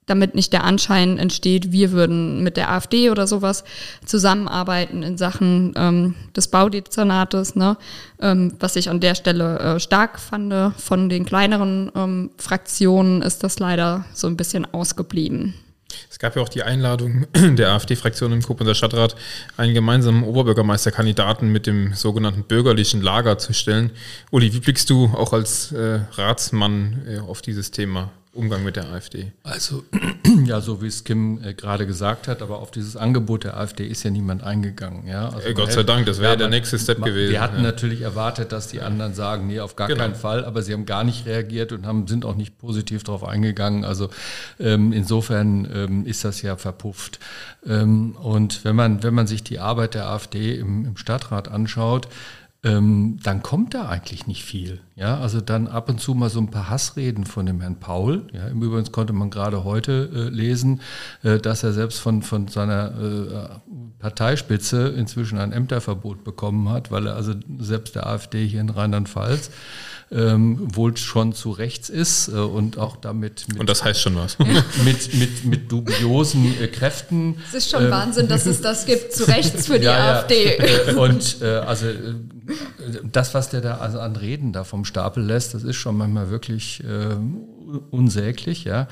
damit nicht der Anschein entsteht, wir würden mit der AfD oder sowas zusammenarbeiten in Sachen ähm, des Baudezernates, ne? Ähm, was ich an der Stelle äh, stark fand. Von den kleineren ähm, Fraktionen ist das leider so ein bisschen ausgeblieben. Es gab ja auch die Einladung der AfD-Fraktion im Koblenzer Stadtrat, einen gemeinsamen Oberbürgermeisterkandidaten mit dem sogenannten bürgerlichen Lager zu stellen. Uli, wie blickst du auch als äh, Ratsmann äh, auf dieses Thema? Umgang mit der AfD? Also, ja, so wie es Kim äh, gerade gesagt hat, aber auf dieses Angebot der AfD ist ja niemand eingegangen. Ja? Also Gott sei Dank, das wäre ja, der nächste Step man, gewesen. Wir hatten ja. natürlich erwartet, dass die anderen sagen, nee, auf gar genau. keinen Fall, aber sie haben gar nicht reagiert und haben, sind auch nicht positiv darauf eingegangen. Also ähm, insofern ähm, ist das ja verpufft. Ähm, und wenn man, wenn man sich die Arbeit der AfD im, im Stadtrat anschaut, ähm, dann kommt da eigentlich nicht viel. Ja, also dann ab und zu mal so ein paar Hassreden von dem Herrn Paul. Ja, im Übrigen konnte man gerade heute äh, lesen, äh, dass er selbst von, von seiner äh, Parteispitze inzwischen ein Ämterverbot bekommen hat, weil er also selbst der AfD hier in Rheinland-Pfalz ähm, wohl schon zu rechts ist äh, und auch damit mit, und das heißt schon was mit, mit, mit dubiosen äh, Kräften. Es ist schon ähm, Wahnsinn, dass es das gibt zu rechts für die ja, AfD. Ja. Äh, und äh, also äh, das, was der da also an Reden da vom Stapel lässt, das ist schon manchmal wirklich äh, unsäglich, ja.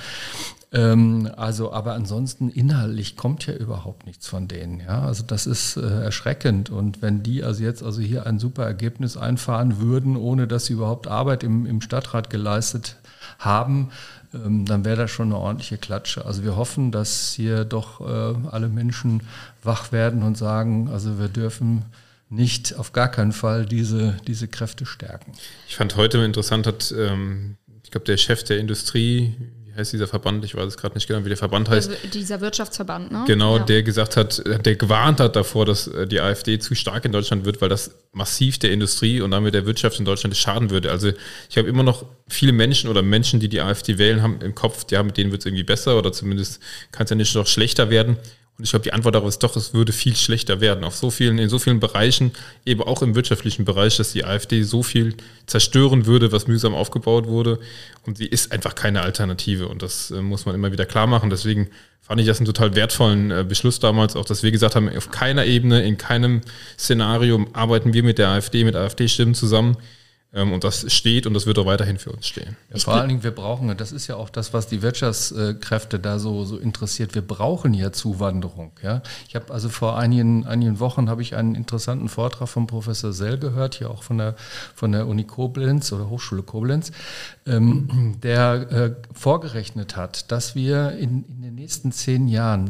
Ähm, also, aber ansonsten inhaltlich kommt ja überhaupt nichts von denen. Ja, also das ist äh, erschreckend. Und wenn die also jetzt also hier ein super Ergebnis einfahren würden, ohne dass sie überhaupt Arbeit im, im Stadtrat geleistet haben, ähm, dann wäre das schon eine ordentliche Klatsche. Also wir hoffen, dass hier doch äh, alle Menschen wach werden und sagen, also wir dürfen nicht auf gar keinen Fall diese, diese Kräfte stärken. Ich fand heute interessant, hat, ähm, ich glaube, der Chef der Industrie, heißt dieser Verband, ich weiß es gerade nicht genau, wie der Verband heißt. Dieser Wirtschaftsverband, ne? Genau, ja. der gesagt hat, der gewarnt hat davor, dass äh, die AfD zu stark in Deutschland wird, weil das massiv der Industrie und damit der Wirtschaft in Deutschland schaden würde. Also ich habe immer noch viele Menschen oder Menschen, die die AfD wählen, haben im Kopf, ja, mit denen wird es irgendwie besser oder zumindest kann es ja nicht noch schlechter werden. Und ich glaube, die Antwort darauf ist doch, es würde viel schlechter werden. Auf so vielen, in so vielen Bereichen, eben auch im wirtschaftlichen Bereich, dass die AfD so viel zerstören würde, was mühsam aufgebaut wurde. Und sie ist einfach keine Alternative. Und das äh, muss man immer wieder klar machen. Deswegen fand ich das einen total wertvollen äh, Beschluss damals, auch dass wir gesagt haben, auf keiner Ebene, in keinem Szenario arbeiten wir mit der AfD, mit AfD-Stimmen zusammen. Ähm, und das steht und das wird auch weiterhin für uns stehen. Ja, vor allen Dingen, wir brauchen, das ist ja auch das, was die Wirtschaftskräfte da so, so interessiert, wir brauchen ja Zuwanderung. Ja? Ich habe also vor einigen, einigen Wochen habe ich einen interessanten Vortrag von Professor Sell gehört, hier auch von der, von der Uni Koblenz oder Hochschule Koblenz, ähm, der äh, vorgerechnet hat, dass wir in, in den nächsten zehn Jahren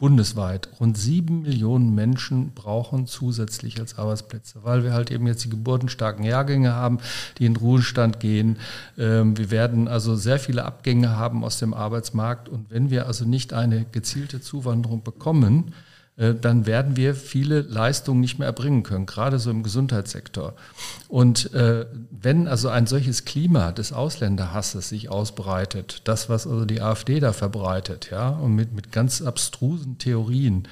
bundesweit rund sieben Millionen Menschen brauchen zusätzlich als Arbeitsplätze, weil wir halt eben jetzt die geburtenstarken Jahrgänge haben, die in Ruhestand gehen. Ähm, wir werden also sehr viele Abgänge haben aus dem Arbeitsmarkt und wenn wir also nicht eine gezielte Zuwanderung bekommen, dann werden wir viele Leistungen nicht mehr erbringen können, gerade so im Gesundheitssektor. Und äh, wenn also ein solches Klima des Ausländerhasses sich ausbreitet, das, was also die AfD da verbreitet, ja, und mit, mit ganz abstrusen Theorien,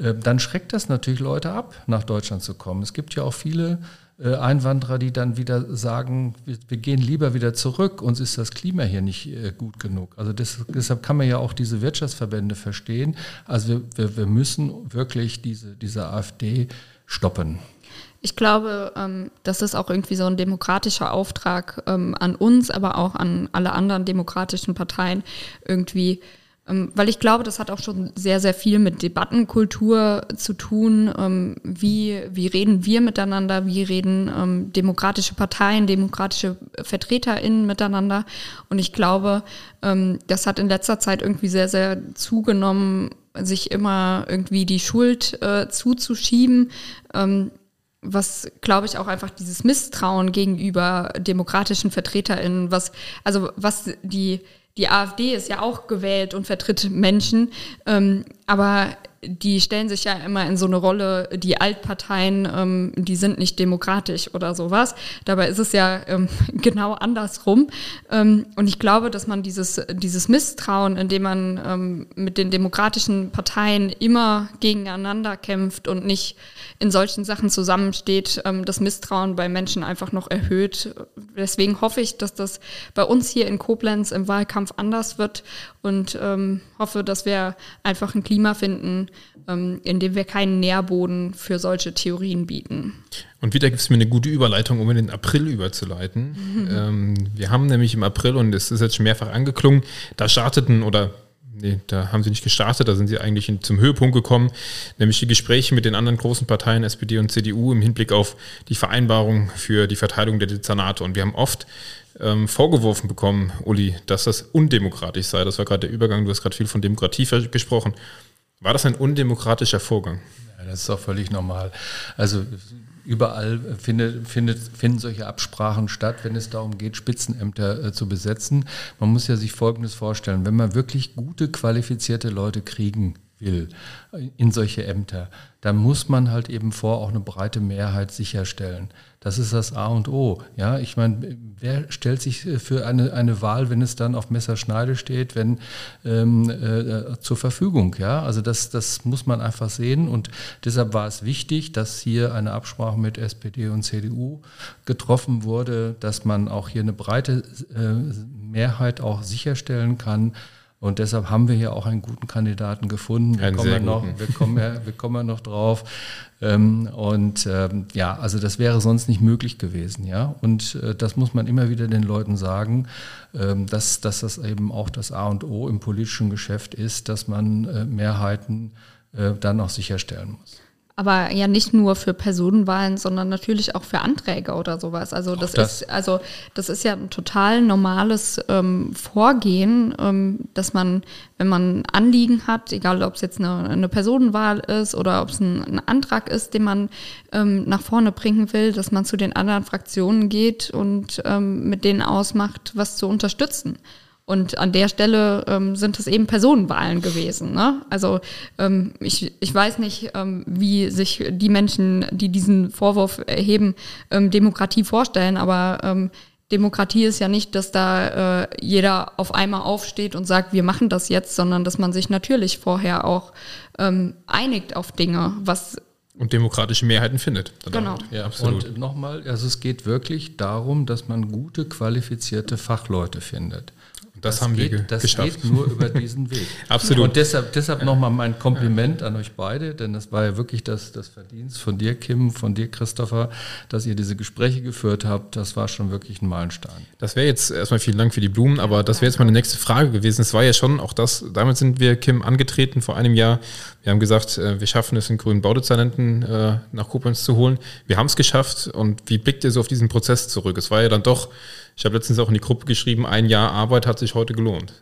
äh, dann schreckt das natürlich Leute ab, nach Deutschland zu kommen. Es gibt ja auch viele äh, Einwanderer, die dann wieder sagen, wir, wir, gehen lieber wieder zurück, uns ist das Klima hier nicht äh, gut genug. Also das, deshalb kann man ja auch diese Wirtschaftsverbände verstehen. Also wir, wir, wir müssen wirklich diese, diese AfD stoppen. Ich glaube, ähm, das ist auch irgendwie so ein demokratischer Auftrag ähm, an uns, aber auch an alle anderen demokratischen Parteien, irgendwie weil ich glaube, das hat auch schon sehr, sehr viel mit Debattenkultur zu tun. Ähm, wie, wie reden wir miteinander? Wie reden ähm, demokratische Parteien, demokratische VertreterInnen miteinander? Und ich glaube, das hat in letzter Zeit irgendwie sehr, sehr zugenommen, sich immer irgendwie die Schuld äh, zuzuschieben. was, glaube ich, auch einfach dieses Misstrauen gegenüber demokratischen VertreterInnen, was, also was die, die AfD ist ja auch gewählt und vertritt Menschen, ähm, aber die stellen sich ja immer in so eine Rolle, die Altparteien, ähm, die sind nicht demokratisch oder sowas. Dabei ist es ja ähm, genau andersrum. Ähm, und ich glaube, dass man dieses, dieses Misstrauen, indem man ähm, mit den demokratischen Parteien immer gegeneinander kämpft und nicht in solchen Sachen zusammensteht, ähm, das Misstrauen bei Menschen einfach noch erhöht. Deswegen hoffe ich, dass das bei uns hier in Koblenz im Wahlkampf anders wird und ähm, hoffe, dass wir einfach ein Klima finden, ähm, in dem wir keinen Nährboden für solche Theorien bieten. Und wieder gibt es mir eine gute Überleitung, um in den April überzuleiten. Mhm. Ähm, wir haben nämlich im April, und es ist jetzt schon mehrfach angeklungen, da starteten oder Nee, da haben sie nicht gestartet, da sind sie eigentlich zum Höhepunkt gekommen, nämlich die Gespräche mit den anderen großen Parteien, SPD und CDU, im Hinblick auf die Vereinbarung für die Verteilung der Dezernate. Und wir haben oft ähm, vorgeworfen bekommen, Uli, dass das undemokratisch sei. Das war gerade der Übergang, du hast gerade viel von Demokratie gesprochen. War das ein undemokratischer Vorgang? Ja, das ist auch völlig normal. Also überall findet, findet, finden solche Absprachen statt, wenn es darum geht, Spitzenämter äh, zu besetzen. Man muss ja sich Folgendes vorstellen, wenn man wirklich gute, qualifizierte Leute kriegen will in solche Ämter, dann muss man halt eben vor auch eine breite Mehrheit sicherstellen. Das ist das A und O. Ja, ich meine, wer stellt sich für eine, eine Wahl, wenn es dann auf Messerschneide steht, wenn ähm, äh, zur Verfügung? Ja, also das, das muss man einfach sehen und deshalb war es wichtig, dass hier eine Absprache mit SPD und CDU getroffen wurde, dass man auch hier eine breite äh, Mehrheit auch sicherstellen kann und deshalb haben wir hier auch einen guten Kandidaten gefunden. Wir, kommen ja, noch, wir, kommen, ja, wir kommen ja noch drauf. Ähm, und ähm, ja, also das wäre sonst nicht möglich gewesen. Ja? Und äh, das muss man immer wieder den Leuten sagen, ähm, dass, dass das eben auch das A und O im politischen Geschäft ist, dass man äh, Mehrheiten äh, dann auch sicherstellen muss aber ja nicht nur für Personenwahlen, sondern natürlich auch für Anträge oder sowas. Also das, das. ist also das ist ja ein total normales ähm, Vorgehen, ähm, dass man, wenn man Anliegen hat, egal ob es jetzt eine, eine Personenwahl ist oder ob es ein, ein, Antrag ist, den man ähm, nach vorne bringen will, dass man zu den anderen Fraktionen geht und ähm, mit denen ausmacht, was zu unterstützen. Und an der Stelle ähm, sind es eben Personenwahlen gewesen. Ne? Also ähm, ich, ich weiß nicht, ähm, wie sich die Menschen, die diesen Vorwurf erheben, ähm, Demokratie vorstellen, aber ähm, Demokratie ist ja nicht, dass da äh, jeder auf einmal aufsteht und sagt, wir machen das jetzt, sondern dass man sich natürlich vorher auch ähm, einigt auf Dinge, was und demokratische Mehrheiten findet. Genau. Ja, absolut. Und nochmal, also es geht wirklich darum, dass man gute, qualifizierte Fachleute findet. Das, das haben geht, wir das geschafft. Das geht nur über diesen Weg. Absolut. Und deshalb, deshalb nochmal mein Kompliment an euch beide, denn das war ja wirklich das, das Verdienst von dir, Kim, von dir, Christopher, dass ihr diese Gespräche geführt habt. Das war schon wirklich ein Meilenstein. Das wäre jetzt erstmal vielen Dank für die Blumen, aber das wäre jetzt meine nächste Frage gewesen. Es war ja schon auch das, damit sind wir, Kim, angetreten vor einem Jahr. Wir haben gesagt, äh, wir schaffen es, einen grünen Baudezernenten äh, nach Koblenz zu holen. Wir haben es geschafft. Und wie blickt ihr so auf diesen Prozess zurück? Es war ja dann doch ich habe letztens auch in die Gruppe geschrieben, ein Jahr Arbeit hat sich heute gelohnt.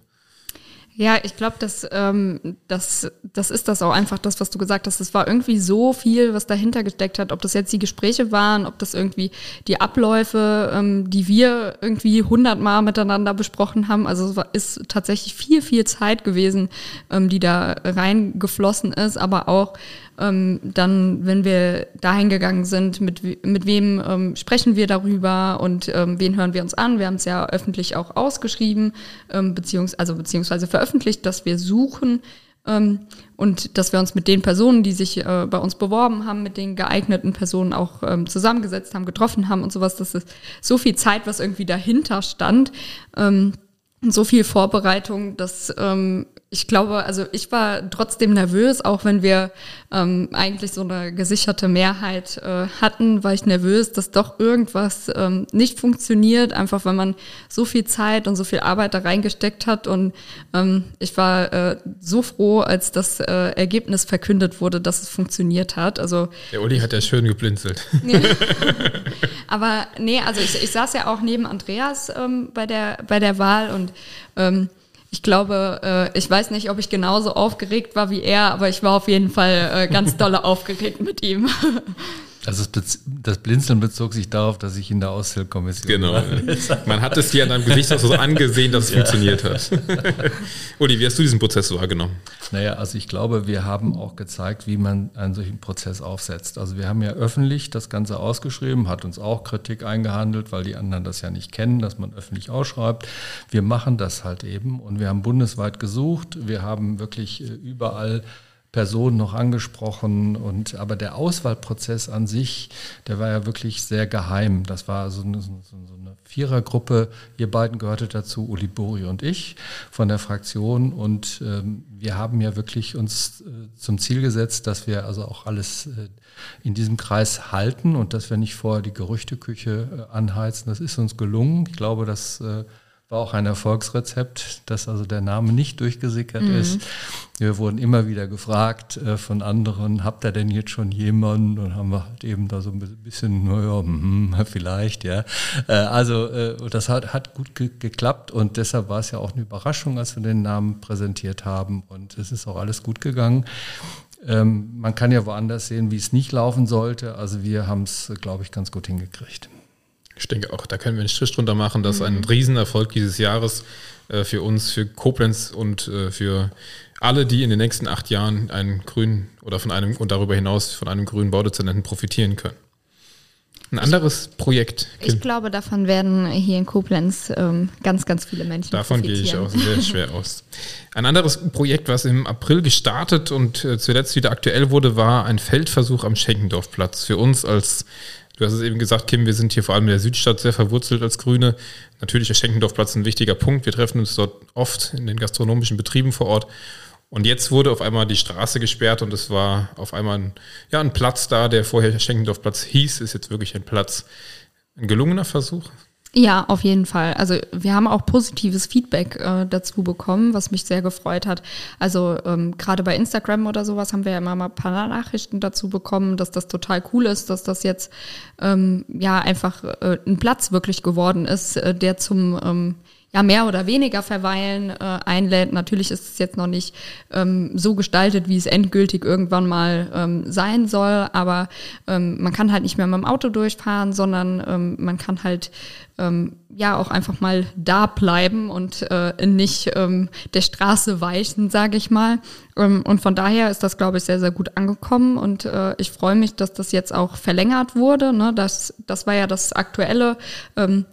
Ja, ich glaube, dass ähm, das, das ist das auch einfach, das, was du gesagt hast. Es war irgendwie so viel, was dahinter gesteckt hat. Ob das jetzt die Gespräche waren, ob das irgendwie die Abläufe, ähm, die wir irgendwie hundertmal miteinander besprochen haben. Also es war, ist tatsächlich viel, viel Zeit gewesen, ähm, die da reingeflossen ist, aber auch ähm, dann, wenn wir dahin gegangen sind, mit, mit wem ähm, sprechen wir darüber und ähm, wen hören wir uns an. Wir haben es ja öffentlich auch ausgeschrieben, ähm, beziehungs also beziehungsweise veröffentlicht, dass wir suchen ähm, und dass wir uns mit den Personen, die sich äh, bei uns beworben haben, mit den geeigneten Personen auch ähm, zusammengesetzt haben, getroffen haben und sowas. Das ist so viel Zeit, was irgendwie dahinter stand. Ähm, so viel Vorbereitung, dass ähm, ich glaube, also ich war trotzdem nervös, auch wenn wir ähm, eigentlich so eine gesicherte Mehrheit äh, hatten, war ich nervös, dass doch irgendwas ähm, nicht funktioniert, einfach weil man so viel Zeit und so viel Arbeit da reingesteckt hat. Und ähm, ich war äh, so froh, als das äh, Ergebnis verkündet wurde, dass es funktioniert hat. Also der Uli hat ja schön geblinzelt. Aber nee, also ich, ich saß ja auch neben Andreas ähm, bei der bei der Wahl und ähm, ich glaube, äh, ich weiß nicht, ob ich genauso aufgeregt war wie er, aber ich war auf jeden Fall äh, ganz dolle aufgeregt mit ihm. Also das, Blinzeln bezog sich darauf, dass ich in der Aushilfskommission genau. war. Man hat es dir an deinem Gesicht auch so angesehen, dass es ja. funktioniert hat. Uli, wie hast du diesen Prozess so wahrgenommen? Naja, also ich glaube, wir haben auch gezeigt, wie man einen solchen Prozess aufsetzt. Also wir haben ja öffentlich das Ganze ausgeschrieben, hat uns auch Kritik eingehandelt, weil die anderen das ja nicht kennen, dass man öffentlich ausschreibt. Wir machen das halt eben und wir haben bundesweit gesucht. Wir haben wirklich äh, überall Personen noch angesprochen. Und aber der Auswahlprozess an sich, der war ja wirklich sehr geheim. Das war so eine, so eine Vierergruppe. Ihr beiden gehörte dazu, Uli Bori und ich von der Fraktion. Und ähm, wir haben ja wirklich uns äh, zum Ziel gesetzt, dass wir also auch alles äh, in diesem Kreis halten und dass wir nicht vorher die Gerüchteküche äh, anheizen. Das ist uns gelungen. Ich glaube, dass äh, war auch ein Erfolgsrezept, dass also der Name nicht durchgesickert mhm. ist. Wir wurden immer wieder gefragt äh, von anderen, habt ihr denn jetzt schon jemanden? Und haben wir halt eben da so ein bisschen, naja, mm, vielleicht, ja. Äh, also äh, das hat, hat gut ge geklappt und deshalb war es ja auch eine Überraschung, als wir den Namen präsentiert haben und es ist auch alles gut gegangen. Ähm, man kann ja woanders sehen, wie es nicht laufen sollte. Also wir haben es, glaube ich, ganz gut hingekriegt. Ich denke auch, da können wir einen Strich drunter machen, dass mhm. ein Riesenerfolg dieses Jahres äh, für uns, für Koblenz und äh, für alle, die in den nächsten acht Jahren einen grünen oder von einem und darüber hinaus von einem grünen Baudezernenten profitieren können. Ein anderes ich, Projekt. Ich glaube, davon werden hier in Koblenz ähm, ganz, ganz viele Menschen Davon gehe ich auch sehr schwer aus. Ein anderes Projekt, was im April gestartet und äh, zuletzt wieder aktuell wurde, war ein Feldversuch am Schenkendorfplatz. Für uns als Du hast es eben gesagt, Kim, wir sind hier vor allem in der Südstadt sehr verwurzelt als Grüne. Natürlich ist Schenkendorfplatz ein wichtiger Punkt. Wir treffen uns dort oft in den gastronomischen Betrieben vor Ort. Und jetzt wurde auf einmal die Straße gesperrt und es war auf einmal ein, ja, ein Platz da, der vorher Schenkendorfplatz hieß, ist jetzt wirklich ein Platz. Ein gelungener Versuch? Ja, auf jeden Fall. Also wir haben auch positives Feedback äh, dazu bekommen, was mich sehr gefreut hat. Also ähm, gerade bei Instagram oder sowas haben wir ja immer mal ein paar Nachrichten dazu bekommen, dass das total cool ist, dass das jetzt ähm, ja einfach äh, ein Platz wirklich geworden ist, äh, der zum ähm, ja mehr oder weniger verweilen äh, einlädt. Natürlich ist es jetzt noch nicht ähm, so gestaltet, wie es endgültig irgendwann mal ähm, sein soll, aber ähm, man kann halt nicht mehr mit dem Auto durchfahren, sondern ähm, man kann halt ähm, ja auch einfach mal da bleiben und äh, nicht ähm, der Straße weichen, sage ich mal. Ähm, und von daher ist das, glaube ich, sehr, sehr gut angekommen und äh, ich freue mich, dass das jetzt auch verlängert wurde. Ne? Das, das war ja das Aktuelle. Ähm,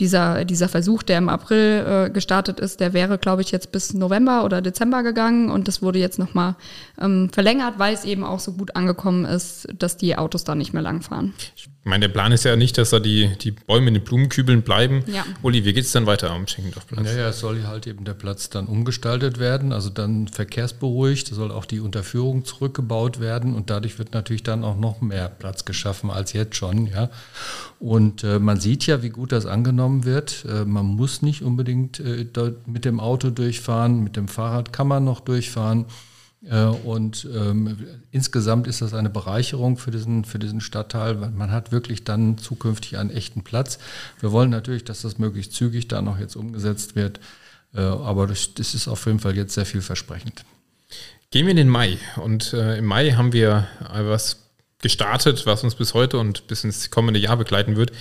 dieser, dieser Versuch, der im April äh, gestartet ist, der wäre, glaube ich, jetzt bis November oder Dezember gegangen und das wurde jetzt nochmal ähm, verlängert, weil es eben auch so gut angekommen ist, dass die Autos da nicht mehr langfahren. Ich meine, der Plan ist ja nicht, dass da die, die Bäume in den Blumenkübeln bleiben. Ja. Uli, wie geht es dann weiter am Schenkendorfplatz? Ja, ja, es soll halt eben der Platz dann umgestaltet werden, also dann verkehrsberuhigt, soll auch die Unterführung zurückgebaut werden und dadurch wird natürlich dann auch noch mehr Platz geschaffen als jetzt schon, ja. Und äh, man sieht ja, wie gut das angenommen wird. Äh, man muss nicht unbedingt äh, mit dem Auto durchfahren, mit dem Fahrrad kann man noch durchfahren. Äh, und ähm, insgesamt ist das eine Bereicherung für diesen, für diesen Stadtteil. Man hat wirklich dann zukünftig einen echten Platz. Wir wollen natürlich, dass das möglichst zügig da noch jetzt umgesetzt wird. Äh, aber das, das ist auf jeden Fall jetzt sehr vielversprechend. Gehen wir in den Mai. Und äh, im Mai haben wir was gestartet, was uns bis heute und bis ins kommende Jahr begleiten wird,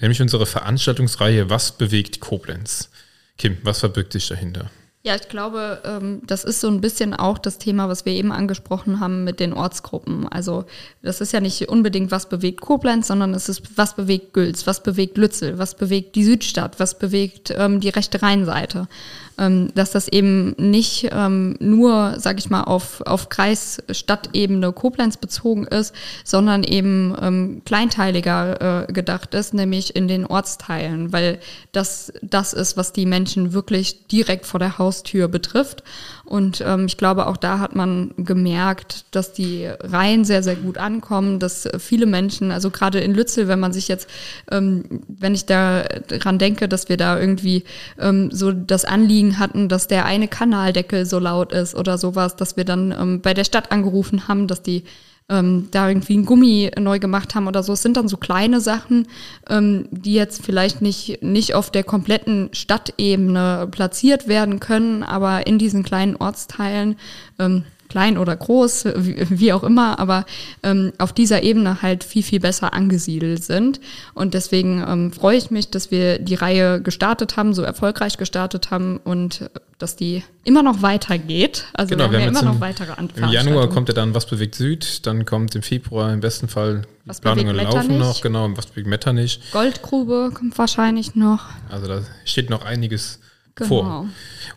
nämlich unsere Veranstaltungsreihe Was bewegt Koblenz? Kim, was verbirgt sich dahinter? Ja, ich glaube, ähm, das ist so ein bisschen auch das Thema, was wir eben angesprochen haben mit den Ortsgruppen. Also das ist ja nicht unbedingt, was bewegt Koblenz, sondern es ist, was bewegt Gülz, was bewegt Lützel, was bewegt die Südstadt, was bewegt ähm, die rechte Rheinseite dass das eben nicht ähm, nur, sag ich mal, auf, auf Kreis-Stadtebene Koblenz bezogen ist, sondern eben ähm, kleinteiliger äh, gedacht ist, nämlich in den Ortsteilen, weil das das ist, was die Menschen wirklich direkt vor der Haustür betrifft. Und ähm, ich glaube, auch da hat man gemerkt, dass die Reihen sehr, sehr gut ankommen, dass viele Menschen, also gerade in Lützel, wenn man sich jetzt, ähm, wenn ich da dran denke, dass wir da irgendwie ähm, so das Anliegen hatten, dass der eine Kanaldeckel so laut ist oder sowas, dass wir dann ähm, bei der Stadt angerufen haben, dass die ähm, da irgendwie ein Gummi neu gemacht haben oder so. Es sind dann so kleine Sachen, ähm, die jetzt vielleicht nicht, nicht auf der kompletten Stadtebene platziert werden können, aber in diesen kleinen Ortsteilen ähm, klein oder groß, wie, auch immer, aber ähm, auf dieser Ebene halt viel, viel besser angesiedelt sind. Und deswegen ähm, freue ich mich, dass wir die Reihe gestartet haben, so erfolgreich gestartet haben und äh, dass die immer noch weitergeht. Also genau, wir haben ja immer im, noch weitere Im Januar kommt ja dann Was bewegt Süd, dann kommt im Februar im besten Fall was Planungen laufen Metternich? noch, genau, Was bewegt Metternich. Goldgrube kommt wahrscheinlich noch. Also da steht noch einiges Genau. vor.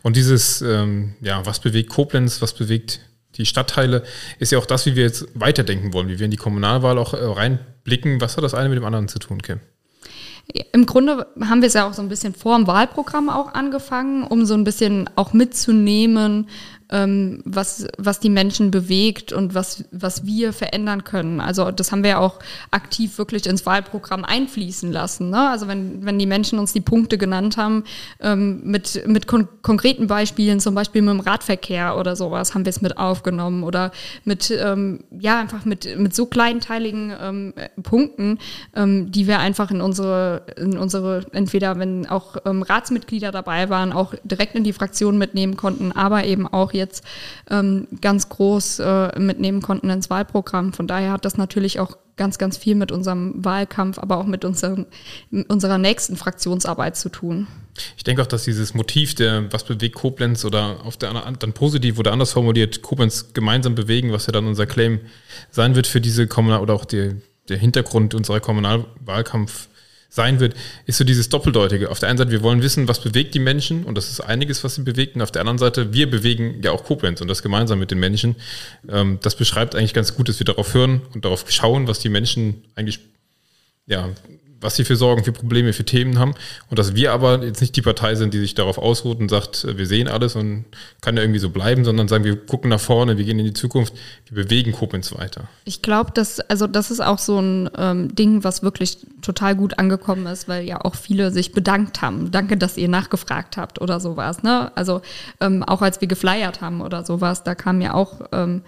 Und dieses, ähm, ja, was bewegt Koblenz, was bewegt die Stadtteile, ist ja auch das, wie wir jetzt weiterdenken wollen, wie wir in die Kommunalwahl auch äh, reinblicken. Was hat das eine mit dem anderen zu tun, Kim? Im Grunde haben wir es ja auch so ein bisschen vor dem Wahlprogramm auch angefangen, um so ein bisschen auch mitzunehmen, ähm, was, was die Menschen bewegt und was, was wir verändern können. Also das haben wir auch aktiv wirklich ins Wahlprogramm einfließen lassen. Ne? Also wenn, wenn die Menschen uns die Punkte genannt haben, ähm, mit, mit kon konkreten Beispielen, zum Beispiel mit dem Radverkehr oder sowas, haben wir es mit aufgenommen oder mit, ähm, ja, einfach mit, mit so kleinteiligen ähm, Punkten, ähm, die wir einfach in unsere, in unsere, entweder wenn auch ähm, Ratsmitglieder dabei waren, auch direkt in die Fraktion mitnehmen konnten, aber eben auch jetzt ähm, ganz groß äh, mitnehmen konnten ins Wahlprogramm. Von daher hat das natürlich auch ganz, ganz viel mit unserem Wahlkampf, aber auch mit unserem, unserer nächsten Fraktionsarbeit zu tun. Ich denke auch, dass dieses Motiv der Was bewegt Koblenz oder auf der dann positiv oder anders formuliert Koblenz gemeinsam bewegen, was ja dann unser Claim sein wird für diese Kommunal oder auch die, der Hintergrund unserer Kommunalwahlkampf sein wird, ist so dieses Doppeldeutige. Auf der einen Seite, wir wollen wissen, was bewegt die Menschen und das ist einiges, was sie bewegt. Und auf der anderen Seite, wir bewegen ja auch Koblenz und das gemeinsam mit den Menschen. Ähm, das beschreibt eigentlich ganz gut, dass wir darauf hören und darauf schauen, was die Menschen eigentlich ja, was sie für Sorgen, für Probleme, für Themen haben. Und dass wir aber jetzt nicht die Partei sind, die sich darauf ausruht und sagt, wir sehen alles und kann ja irgendwie so bleiben, sondern sagen, wir gucken nach vorne, wir gehen in die Zukunft, wir bewegen Koblenz weiter. Ich glaube, dass, also das ist auch so ein ähm, Ding, was wirklich total gut angekommen ist, weil ja auch viele sich bedankt haben. Danke, dass ihr nachgefragt habt oder sowas. Ne? Also ähm, auch als wir geflyert haben oder sowas, da kam ja auch ähm,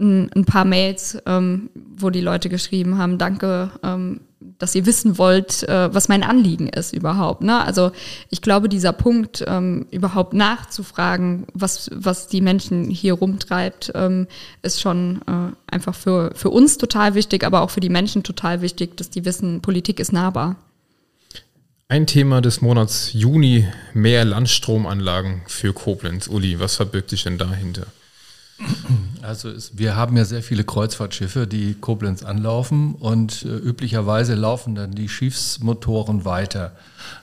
ein, ein paar Mails, ähm, wo die Leute geschrieben haben, danke, ähm, dass ihr wissen wollt, äh, was mein Anliegen ist überhaupt. Ne? Also ich glaube, dieser Punkt, ähm, überhaupt nachzufragen, was, was die Menschen hier rumtreibt, ähm, ist schon äh, einfach für, für uns total wichtig, aber auch für die Menschen total wichtig, dass die wissen, Politik ist nahbar. Ein Thema des Monats Juni, mehr Landstromanlagen für Koblenz. Uli, was verbirgt sich denn dahinter? Also es, wir haben ja sehr viele Kreuzfahrtschiffe, die Koblenz anlaufen und äh, üblicherweise laufen dann die Schiffsmotoren weiter.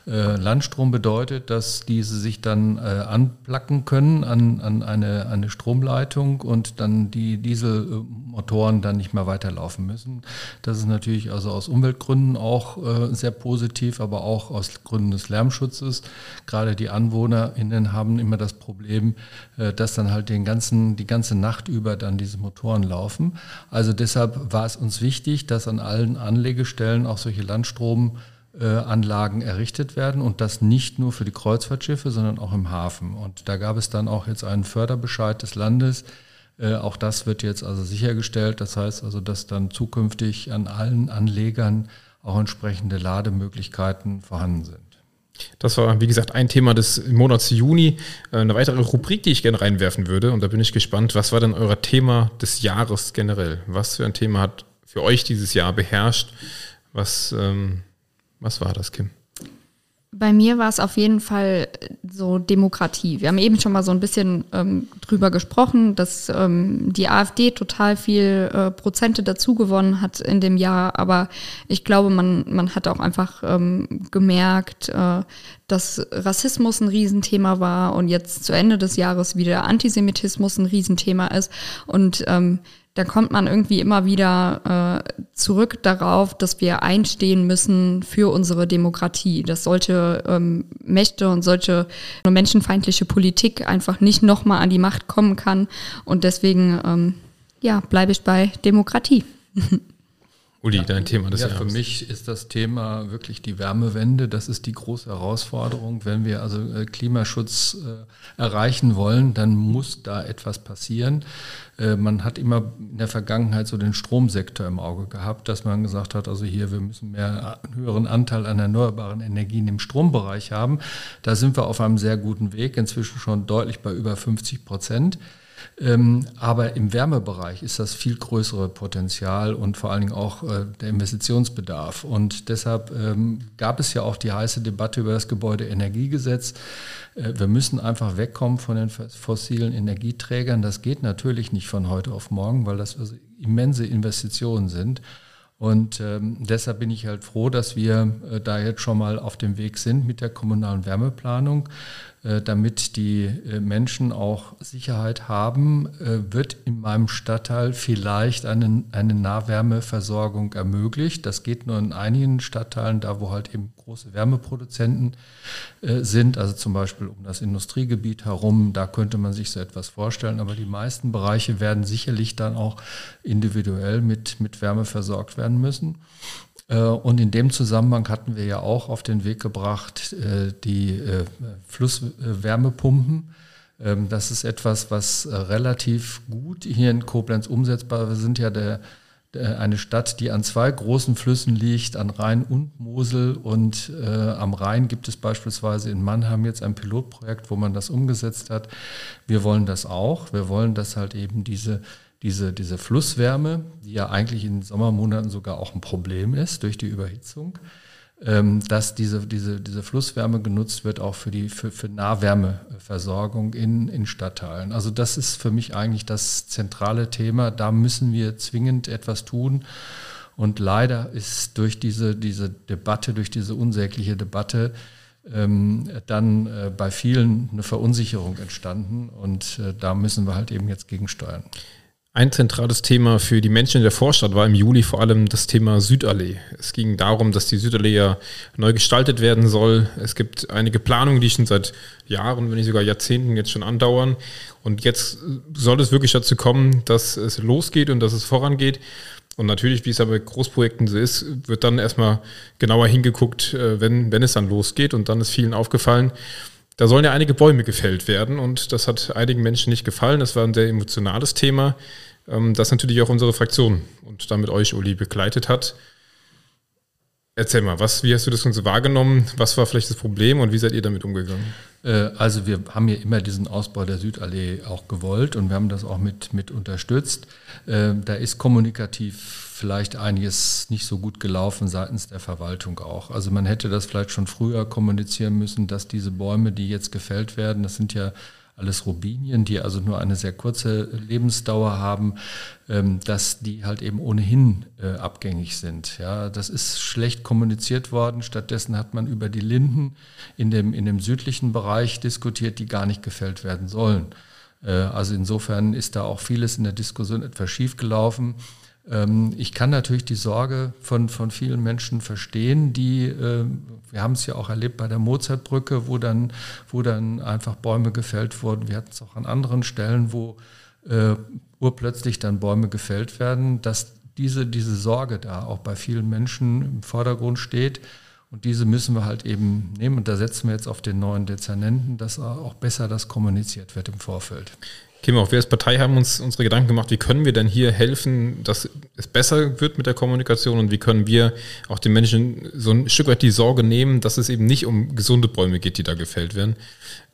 Äh, Landstrom bedeutet, dass diese sich dann äh, anplacken können an, an eine, eine Stromleitung und dann die Dieselmotoren dann nicht mehr weiterlaufen müssen. Das ist natürlich also aus Umweltgründen auch äh, sehr positiv, aber auch aus Gründen des Lärmschutzes. Gerade die AnwohnerInnen haben immer das Problem, äh, dass dann halt den ganzen, die ganze Nacht über dann diese Motoren laufen. Also deshalb war es uns wichtig, dass an allen Anlegestellen auch solche Landstrom Anlagen errichtet werden und das nicht nur für die Kreuzfahrtschiffe, sondern auch im Hafen. Und da gab es dann auch jetzt einen Förderbescheid des Landes. Äh, auch das wird jetzt also sichergestellt. Das heißt also, dass dann zukünftig an allen Anlegern auch entsprechende Lademöglichkeiten vorhanden sind. Das war, wie gesagt, ein Thema des Monats Juni. Äh, eine weitere Rubrik, die ich gerne reinwerfen würde. Und da bin ich gespannt, was war denn euer Thema des Jahres generell? Was für ein Thema hat für euch dieses Jahr beherrscht? Was, ähm, was war das, Kim? Bei mir war es auf jeden Fall so Demokratie. Wir haben eben schon mal so ein bisschen ähm, drüber gesprochen, dass ähm, die AfD total viel äh, Prozente dazu gewonnen hat in dem Jahr. Aber ich glaube, man, man hat auch einfach ähm, gemerkt, äh, dass Rassismus ein Riesenthema war und jetzt zu Ende des Jahres wieder Antisemitismus ein Riesenthema ist. Und ähm, da kommt man irgendwie immer wieder äh, zurück darauf, dass wir einstehen müssen für unsere Demokratie, dass solche ähm, Mächte und solche menschenfeindliche Politik einfach nicht nochmal an die Macht kommen kann. Und deswegen, ähm, ja, bleibe ich bei Demokratie. Uli, dein Thema des ja, Jahres. Für mich ist das Thema wirklich die Wärmewende. Das ist die große Herausforderung. Wenn wir also äh, Klimaschutz äh, erreichen wollen, dann muss da etwas passieren. Äh, man hat immer in der Vergangenheit so den Stromsektor im Auge gehabt, dass man gesagt hat, also hier, wir müssen mehr einen höheren Anteil an erneuerbaren Energien im Strombereich haben. Da sind wir auf einem sehr guten Weg, inzwischen schon deutlich bei über 50 Prozent. Ähm, aber im Wärmebereich ist das viel größere Potenzial und vor allen Dingen auch äh, der Investitionsbedarf. Und deshalb ähm, gab es ja auch die heiße Debatte über das Gebäudeenergiegesetz. Äh, wir müssen einfach wegkommen von den fossilen Energieträgern. Das geht natürlich nicht von heute auf morgen, weil das also immense Investitionen sind. Und ähm, deshalb bin ich halt froh, dass wir äh, da jetzt schon mal auf dem Weg sind mit der kommunalen Wärmeplanung. Äh, damit die äh, Menschen auch Sicherheit haben, äh, wird in meinem Stadtteil vielleicht eine, eine Nahwärmeversorgung ermöglicht. Das geht nur in einigen Stadtteilen, da wo halt eben große Wärmeproduzenten sind, also zum Beispiel um das Industriegebiet herum, da könnte man sich so etwas vorstellen. Aber die meisten Bereiche werden sicherlich dann auch individuell mit, mit Wärme versorgt werden müssen. Äh, und in dem Zusammenhang hatten wir ja auch auf den Weg gebracht äh, die äh, Flusswärmepumpen. Ähm, das ist etwas, was relativ gut hier in Koblenz umsetzbar ist. Wir sind ja der, eine Stadt, die an zwei großen Flüssen liegt, an Rhein und Mosel. Und am Rhein gibt es beispielsweise in Mannheim jetzt ein Pilotprojekt, wo man das umgesetzt hat. Wir wollen das auch. Wir wollen, dass halt eben diese diese, diese Flusswärme, die ja eigentlich in Sommermonaten sogar auch ein Problem ist durch die Überhitzung, ähm, dass diese, diese, diese Flusswärme genutzt wird auch für die für, für Nahwärmeversorgung in, in Stadtteilen. Also das ist für mich eigentlich das zentrale Thema. Da müssen wir zwingend etwas tun. Und leider ist durch diese, diese Debatte, durch diese unsägliche Debatte, ähm, dann äh, bei vielen eine Verunsicherung entstanden. Und äh, da müssen wir halt eben jetzt gegensteuern. Ein zentrales Thema für die Menschen in der Vorstadt war im Juli vor allem das Thema Südallee. Es ging darum, dass die Südallee ja neu gestaltet werden soll. Es gibt einige Planungen, die schon seit Jahren, wenn nicht sogar Jahrzehnten jetzt schon andauern. Und jetzt soll es wirklich dazu kommen, dass es losgeht und dass es vorangeht. Und natürlich, wie es aber bei Großprojekten so ist, wird dann erstmal genauer hingeguckt, äh, wenn, wenn es dann losgeht. Und dann ist vielen aufgefallen, da sollen ja einige Bäume gefällt werden und das hat einigen Menschen nicht gefallen. Das war ein sehr emotionales Thema, ähm, das natürlich auch unsere Fraktion und damit euch, Uli, begleitet hat. Erzähl mal, was, wie hast du das Ganze wahrgenommen? Was war vielleicht das Problem und wie seid ihr damit umgegangen? Äh, also wir haben ja immer diesen Ausbau der Südallee auch gewollt und wir haben das auch mit, mit unterstützt. Äh, da ist kommunikativ vielleicht einiges nicht so gut gelaufen seitens der Verwaltung auch. Also man hätte das vielleicht schon früher kommunizieren müssen, dass diese Bäume, die jetzt gefällt werden, das sind ja alles Robinien, die also nur eine sehr kurze Lebensdauer haben, ähm, dass die halt eben ohnehin äh, abgängig sind. Ja, das ist schlecht kommuniziert worden. Stattdessen hat man über die Linden in dem, in dem südlichen Bereich diskutiert, die gar nicht gefällt werden sollen. Äh, also insofern ist da auch vieles in der Diskussion etwas schief gelaufen. Ähm, ich kann natürlich die Sorge von, von vielen Menschen verstehen, die, äh, wir haben es ja auch erlebt bei der Mozartbrücke, wo dann, wo dann einfach Bäume gefällt wurden. Wir hatten es auch an anderen Stellen, wo äh, urplötzlich dann Bäume gefällt werden, dass diese, diese Sorge da auch bei vielen Menschen im Vordergrund steht. Und diese müssen wir halt eben nehmen. Und da setzen wir jetzt auf den neuen Dezernenten, dass auch besser das kommuniziert wird im Vorfeld. Kim, auch wir als Partei haben uns unsere Gedanken gemacht, wie können wir denn hier helfen, dass es besser wird mit der Kommunikation und wie können wir auch den Menschen so ein Stück weit die Sorge nehmen, dass es eben nicht um gesunde Bäume geht, die da gefällt werden.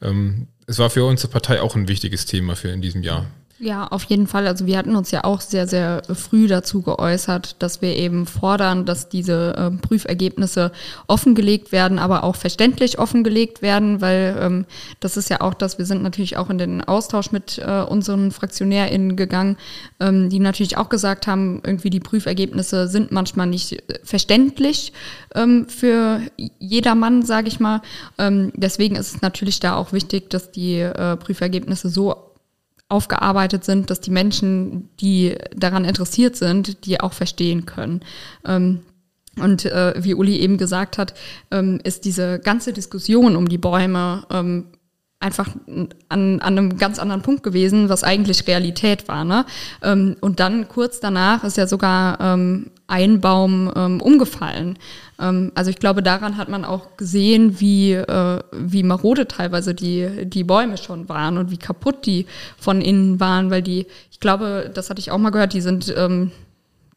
Ähm, es war für unsere Partei auch ein wichtiges Thema für in diesem Jahr. Ja, auf jeden Fall. Also wir hatten uns ja auch sehr, sehr früh dazu geäußert, dass wir eben fordern, dass diese äh, Prüfergebnisse offengelegt werden, aber auch verständlich offengelegt werden, weil ähm, das ist ja auch das, wir sind natürlich auch in den Austausch mit äh, unseren FraktionärInnen gegangen, ähm, die natürlich auch gesagt haben, irgendwie die Prüfergebnisse sind manchmal nicht äh, verständlich ähm, für jedermann, sage ich mal. Ähm, deswegen ist es natürlich da auch wichtig, dass die äh, Prüfergebnisse so aufgearbeitet sind, dass die Menschen, die daran interessiert sind, die auch verstehen können. Ähm, und äh, wie Uli eben gesagt hat, ähm, ist diese ganze Diskussion um die Bäume ähm, einfach an, an einem ganz anderen Punkt gewesen, was eigentlich Realität war. Ne? Ähm, und dann kurz danach ist ja sogar ähm, ein Baum ähm, umgefallen. Ähm, also ich glaube, daran hat man auch gesehen, wie, äh, wie marode teilweise die, die Bäume schon waren und wie kaputt die von innen waren, weil die, ich glaube, das hatte ich auch mal gehört, die sind ähm,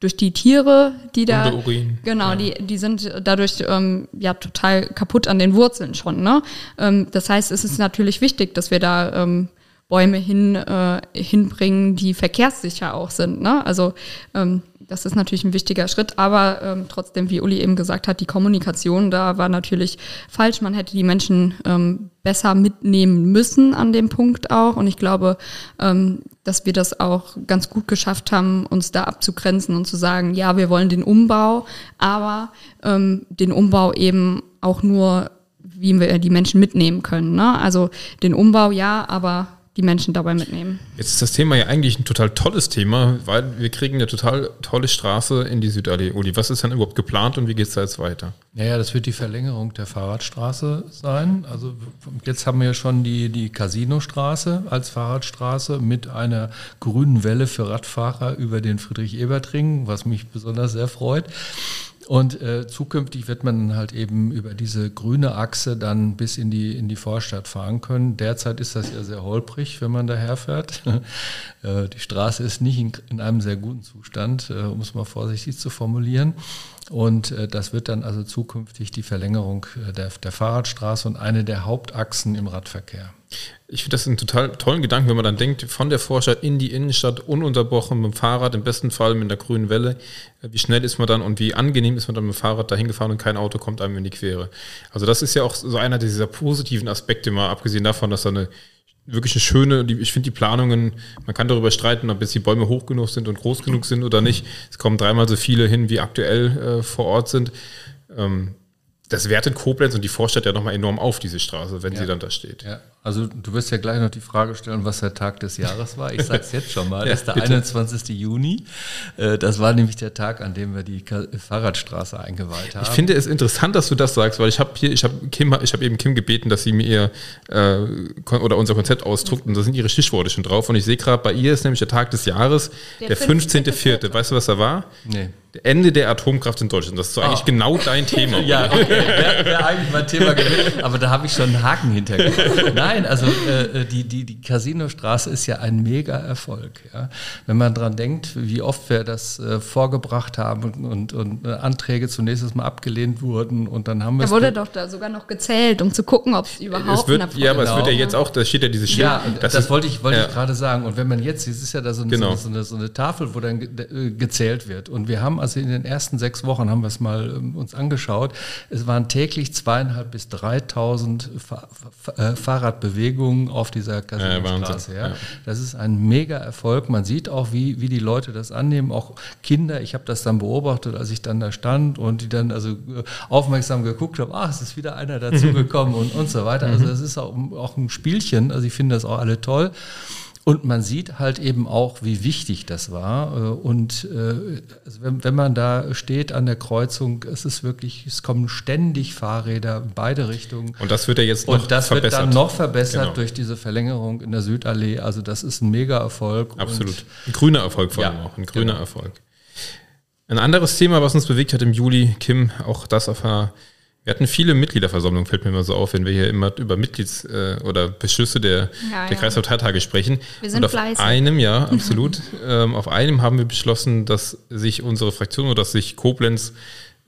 durch die Tiere, die da Urin. genau, ja. die die sind dadurch ähm, ja total kaputt an den Wurzeln schon. Ne? Ähm, das heißt, es ist natürlich wichtig, dass wir da ähm, Bäume hin äh, hinbringen, die verkehrssicher auch sind. Ne? Also ähm, das ist natürlich ein wichtiger Schritt, aber ähm, trotzdem, wie Uli eben gesagt hat, die Kommunikation da war natürlich falsch. Man hätte die Menschen ähm, besser mitnehmen müssen an dem Punkt auch. Und ich glaube, ähm, dass wir das auch ganz gut geschafft haben, uns da abzugrenzen und zu sagen, ja, wir wollen den Umbau, aber ähm, den Umbau eben auch nur, wie wir die Menschen mitnehmen können. Ne? Also den Umbau ja, aber die Menschen dabei mitnehmen. Jetzt ist das Thema ja eigentlich ein total tolles Thema, weil wir kriegen eine total tolle Straße in die Südallee. Uli, was ist denn überhaupt geplant und wie geht es da jetzt weiter? Naja, das wird die Verlängerung der Fahrradstraße sein. Also jetzt haben wir ja schon die, die Casinostraße als Fahrradstraße mit einer grünen Welle für Radfahrer über den Friedrich-Ebert-Ring, was mich besonders sehr freut. Und äh, zukünftig wird man halt eben über diese grüne Achse dann bis in die, in die Vorstadt fahren können. Derzeit ist das ja sehr holprig, wenn man daherfährt. äh, die Straße ist nicht in, in einem sehr guten Zustand, äh, um es mal vorsichtig zu formulieren. Und äh, das wird dann also zukünftig die Verlängerung äh, der, der Fahrradstraße und eine der Hauptachsen im Radverkehr. Ich finde das einen total tollen Gedanken, wenn man dann denkt, von der Vorstadt in die Innenstadt ununterbrochen mit dem Fahrrad, im besten Fall mit der grünen Welle. Wie schnell ist man dann und wie angenehm ist man dann mit dem Fahrrad dahin gefahren und kein Auto kommt einem in die Quere. Also das ist ja auch so einer dieser positiven Aspekte, mal abgesehen davon, dass da eine wirklich eine schöne, ich finde die Planungen, man kann darüber streiten, ob jetzt die Bäume hoch genug sind und groß genug sind oder nicht. Es kommen dreimal so viele hin, wie aktuell äh, vor Ort sind. Ähm, das wertet Koblenz und die Vorstadt ja nochmal enorm auf, diese Straße, wenn ja. sie dann da steht. Ja. Also du wirst ja gleich noch die Frage stellen, was der Tag des Jahres war. Ich sage es jetzt schon mal, das ist der bitte. 21. Juni. Äh, das war nämlich der Tag, an dem wir die Fahrradstraße eingeweiht haben. Ich finde es interessant, dass du das sagst, weil ich habe hier, ich habe Kim, ich habe eben Kim gebeten, dass sie mir ihr äh, oder unser Konzept ausdruckt und da sind ihre Stichworte schon drauf. Und ich sehe gerade, bei ihr ist nämlich der Tag des Jahres, der, der 15.04. 15. Weißt du, was da war? Nee. Ende der Atomkraft in Deutschland. Das ist so oh. eigentlich genau dein Thema. ja, okay. Wäre wär eigentlich mein Thema gewesen, aber da habe ich schon einen Haken hintergelassen. Nein, also äh, die, die, die Casinostraße ist ja ein Mega-Erfolg. Ja? Wenn man dran denkt, wie oft wir das äh, vorgebracht haben und, und, und äh, Anträge zunächst mal abgelehnt wurden und dann haben wir Da wurde doch da sogar noch gezählt, um zu gucken, ob es überhaupt wird, Ja, aber es wird ja jetzt auch, da steht ja dieses Schild. Ja, das, das ist, wollte ich, wollte ja. ich gerade sagen. Und wenn man jetzt, es ist ja da so, genau. so, eine, so eine Tafel, wo dann äh, gezählt wird. Und wir haben also in den ersten sechs Wochen, haben wir es mal ähm, uns angeschaut, es waren täglich zweieinhalb bis 3.000 Fahr äh, Fahrradbewegungen auf dieser Casinostraße. Ja, ja. Das ist ein mega Erfolg. Man sieht auch, wie, wie die Leute das annehmen, auch Kinder. Ich habe das dann beobachtet, als ich dann da stand und die dann also äh, aufmerksam geguckt haben, ach, es ist wieder einer dazugekommen und, und so weiter. Also es ist auch, auch ein Spielchen. Also ich finde das auch alle toll. Und man sieht halt eben auch, wie wichtig das war. Äh, und äh, also wenn, wenn, man da steht an der Kreuzung, es ist wirklich, es kommen ständig Fahrräder in beide Richtungen. Und das wird ja jetzt noch verbessert. Und das verbessert. wird dann noch verbessert genau. durch diese Verlängerung in der Südallee. Also das ist ein Mega-Erfolg. Absolut. ein grüner Erfolg vor allem ja, auch. Ein grüner genau. Erfolg. Ein anderes Thema, was uns bewegt hat im Juli, Kim, auch das auf einer Wir hatten viele Mitgliederversammlungen, fällt mir immer so auf, wenn wir hier immer über Mitglieds- äh, oder Beschlüsse der, ja, der ja. Kreisparteitage sprechen. Wir sind Und auf fleißig. einem, ja, absolut. ähm, auf einem haben wir beschlossen, dass sich unsere Fraktion oder dass sich Koblenz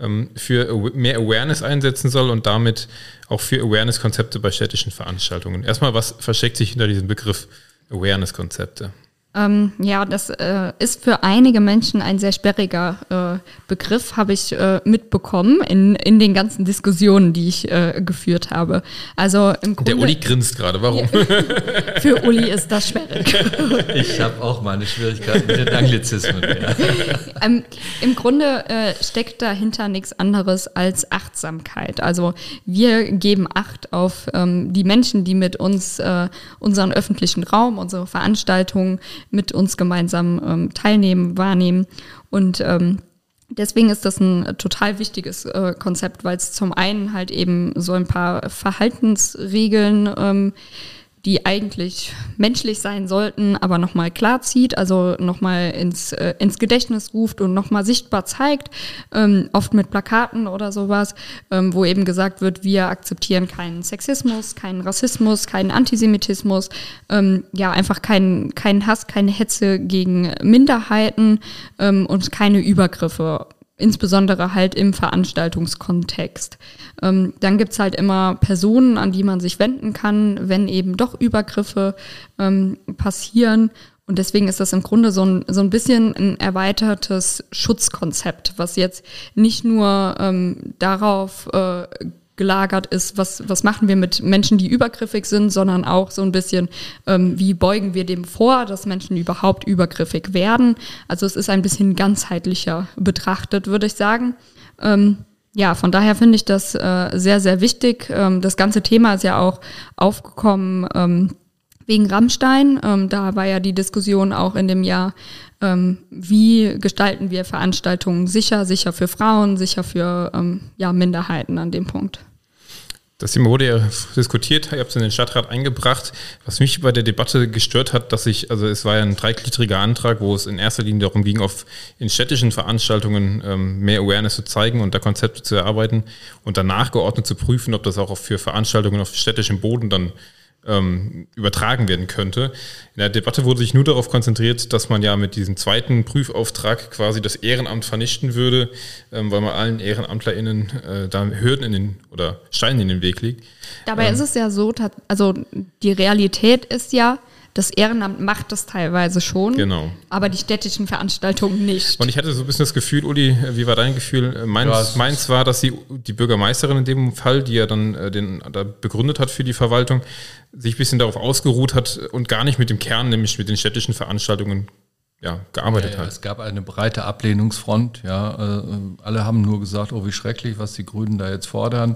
ähm, für mehr Awareness einsetzen soll und damit auch für Awareness-Konzepte bei städtischen Veranstaltungen. Erstmal, was versteckt sich hinter diesem Begriff Awareness-Konzepte? Ähm, ja, das äh, ist für einige Menschen ein sehr sperriger äh, Begriff, habe ich äh, mitbekommen in, in den ganzen Diskussionen, die ich äh, geführt habe. Also im Grunde, Der Uli grinst gerade, warum? für Uli ist das sperrig. ich habe auch meine Schwierigkeiten mit den Anglizismen. Ja. Ähm, Im Grunde äh, steckt dahinter nichts anderes als Achtsamkeit. Also wir geben Acht auf ähm, die Menschen, die mit uns äh, unseren öffentlichen Raum, unsere Veranstaltungen mit uns gemeinsam ähm, teilnehmen, wahrnehmen. Und ähm, deswegen ist das ein total wichtiges äh, Konzept, weil es zum einen halt eben so ein paar Verhaltensregeln ähm, die eigentlich menschlich sein sollten, aber nochmal klar zieht, also nochmal ins, äh, ins Gedächtnis ruft und nochmal sichtbar zeigt, ähm, oft mit Plakaten oder sowas, ähm, wo eben gesagt wird, wir akzeptieren keinen Sexismus, keinen Rassismus, keinen Antisemitismus, ähm, ja, einfach keinen keinen Hass, keine Hetze gegen Minderheiten ähm, und keine Übergriffe insbesondere halt im Veranstaltungskontext. Ähm, dann gibt's halt immer Personen, an die man sich wenden kann, wenn eben doch Übergriffe ähm, passieren. Und deswegen ist das im Grunde so ein, so ein bisschen ein erweitertes Schutzkonzept, was jetzt nicht nur ähm, darauf äh, gelagert ist, was, was machen wir mit Menschen, die übergriffig sind, sondern auch so ein bisschen, ähm, wie beugen wir dem vor, dass Menschen überhaupt übergriffig werden. Also es ist ein bisschen ganzheitlicher betrachtet, würde ich sagen. Ähm, ja, von daher finde ich das äh, sehr, sehr wichtig. Ähm, das ganze Thema ist ja auch aufgekommen ähm, wegen Rammstein. Ähm, da war ja die Diskussion auch in dem Jahr, ähm, wie gestalten wir Veranstaltungen sicher, sicher für Frauen, sicher für ähm, ja, Minderheiten an dem Punkt. Das Thema wurde ja diskutiert, ihr habt es in den Stadtrat eingebracht. Was mich bei der Debatte gestört hat, dass ich, also es war ja ein dreigliedriger Antrag, wo es in erster Linie darum ging, auf in städtischen Veranstaltungen ähm, mehr Awareness zu zeigen und da Konzepte zu erarbeiten und danach geordnet zu prüfen, ob das auch für Veranstaltungen auf städtischem Boden dann ähm, übertragen werden könnte. In der Debatte wurde sich nur darauf konzentriert, dass man ja mit diesem zweiten Prüfauftrag quasi das Ehrenamt vernichten würde, ähm, weil man allen EhrenamtlerInnen äh, da Hürden in den oder Steine in den Weg legt. Dabei ähm, ist es ja so, also die Realität ist ja, das Ehrenamt macht das teilweise schon, genau. aber die städtischen Veranstaltungen nicht. Und ich hatte so ein bisschen das Gefühl, Uli, wie war dein Gefühl? Meins, ja, meins war, dass sie, die Bürgermeisterin in dem Fall, die ja dann äh, den da begründet hat für die Verwaltung, sich ein bisschen darauf ausgeruht hat und gar nicht mit dem Kern, nämlich mit den städtischen Veranstaltungen ja, gearbeitet ja, ja, hat. Es gab eine breite Ablehnungsfront. Ja, äh, alle haben nur gesagt, oh wie schrecklich, was die Grünen da jetzt fordern.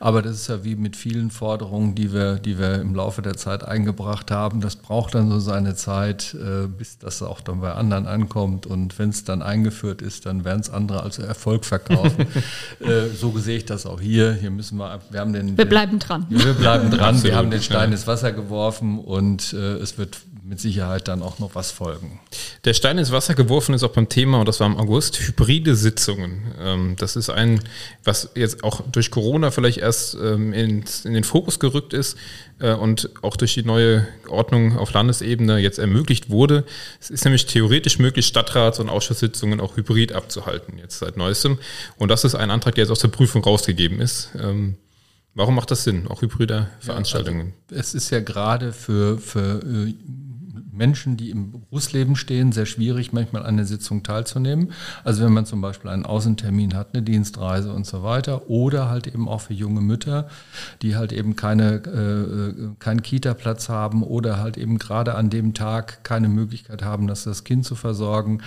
Aber das ist ja wie mit vielen Forderungen, die wir, die wir im Laufe der Zeit eingebracht haben. Das braucht dann so seine Zeit, äh, bis das auch dann bei anderen ankommt. Und wenn es dann eingeführt ist, dann werden es andere als Erfolg verkaufen. äh, so sehe ich das auch hier. Hier müssen wir, wir haben den. Wir bleiben dran. Wir bleiben dran. wir haben den Stein ins Wasser geworfen und äh, es wird mit Sicherheit dann auch noch was folgen. Der Stein ins Wasser geworfen ist auch beim Thema, und das war im August, hybride Sitzungen. Ähm, das ist ein, was jetzt auch durch Corona vielleicht erst ähm, in, den Fokus gerückt ist äh, und auch durch die neue Ordnung auf Landesebene jetzt ermöglicht wurde. Es ist nämlich theoretisch möglich, Stadtrats- und Ausschusssitzungen auch hybrid abzuhalten, jetzt seit neuestem. Und das ist ein Antrag, der jetzt aus der Prüfung rausgegeben ist. Ähm, warum macht das Sinn, auch hybride Veranstaltungen? Ja, also es ist ja gerade für, für äh, Menschen, die im Berufsleben stehen, sehr schwierig, manchmal an der Sitzung teilzunehmen. Also wenn man zum Beispiel einen Außentermin hat, eine Dienstreise und so weiter. Oder halt eben auch für junge Mütter, die halt eben keine, äh, keinen Kita-Platz haben oder halt eben gerade an dem Tag keine Möglichkeit haben, das, das Kind zu versorgen.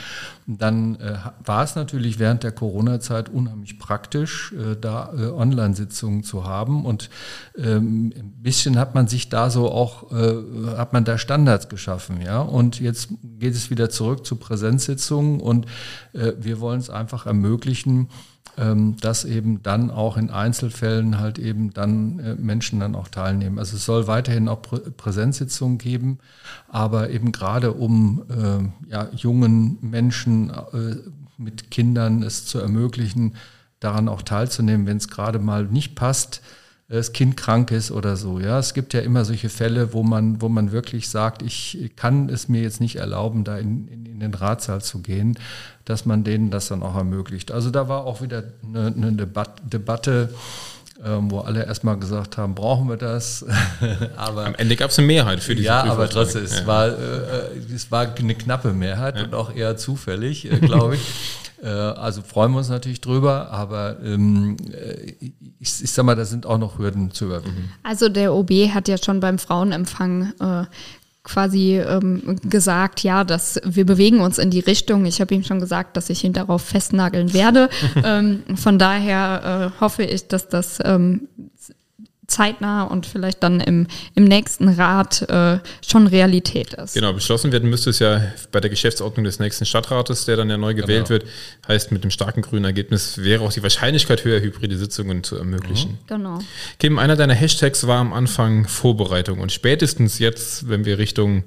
Dann äh, war es natürlich während der Corona-Zeit unheimlich praktisch, äh, da äh, Online-Sitzungen zu haben. Und ähm, ein bisschen hat man sich da so auch, äh, hat man da Standards geschaffen. Ja? Und jetzt geht es wieder zurück zu Präsenzsitzungen und äh, wir wollen es einfach ermöglichen, ähm, dass eben dann auch in Einzelfällen halt eben dann äh, Menschen dann auch teilnehmen. Also es soll weiterhin auch Prä Präsenzsitzungen geben, aber eben gerade um äh, ja, jungen Menschen äh, mit Kindern es zu ermöglichen, daran auch teilzunehmen, wenn es gerade mal nicht passt, das Kind krank ist oder so. Ja, es gibt ja immer solche Fälle, wo man, wo man wirklich sagt, ich kann es mir jetzt nicht erlauben, da in, in, in den Ratsaal zu gehen, dass man denen das dann auch ermöglicht. Also da war auch wieder eine, eine Debat Debatte ähm, wo alle erstmal gesagt haben, brauchen wir das? aber Am Ende gab es eine Mehrheit für diese Ja, aber trotzdem, es, ja. war, äh, es war eine knappe Mehrheit ja. und auch eher zufällig, äh, glaube ich. Äh, also freuen wir uns natürlich drüber, aber ähm, äh, ich, ich sag mal, da sind auch noch Hürden zu überwinden. Also der OB hat ja schon beim Frauenempfang äh, quasi ähm, gesagt, ja, dass wir bewegen uns in die Richtung. Ich habe ihm schon gesagt, dass ich ihn darauf festnageln werde. ähm, von daher äh, hoffe ich, dass das ähm, zeitnah und vielleicht dann im, im nächsten Rat äh, schon Realität ist. Genau, beschlossen werden müsste es ja bei der Geschäftsordnung des nächsten Stadtrates, der dann ja neu gewählt genau. wird. Heißt, mit dem starken grünen Ergebnis wäre auch die Wahrscheinlichkeit höher, hybride Sitzungen zu ermöglichen. Mhm. Genau. Kim, einer deiner Hashtags war am Anfang Vorbereitung und spätestens jetzt, wenn wir Richtung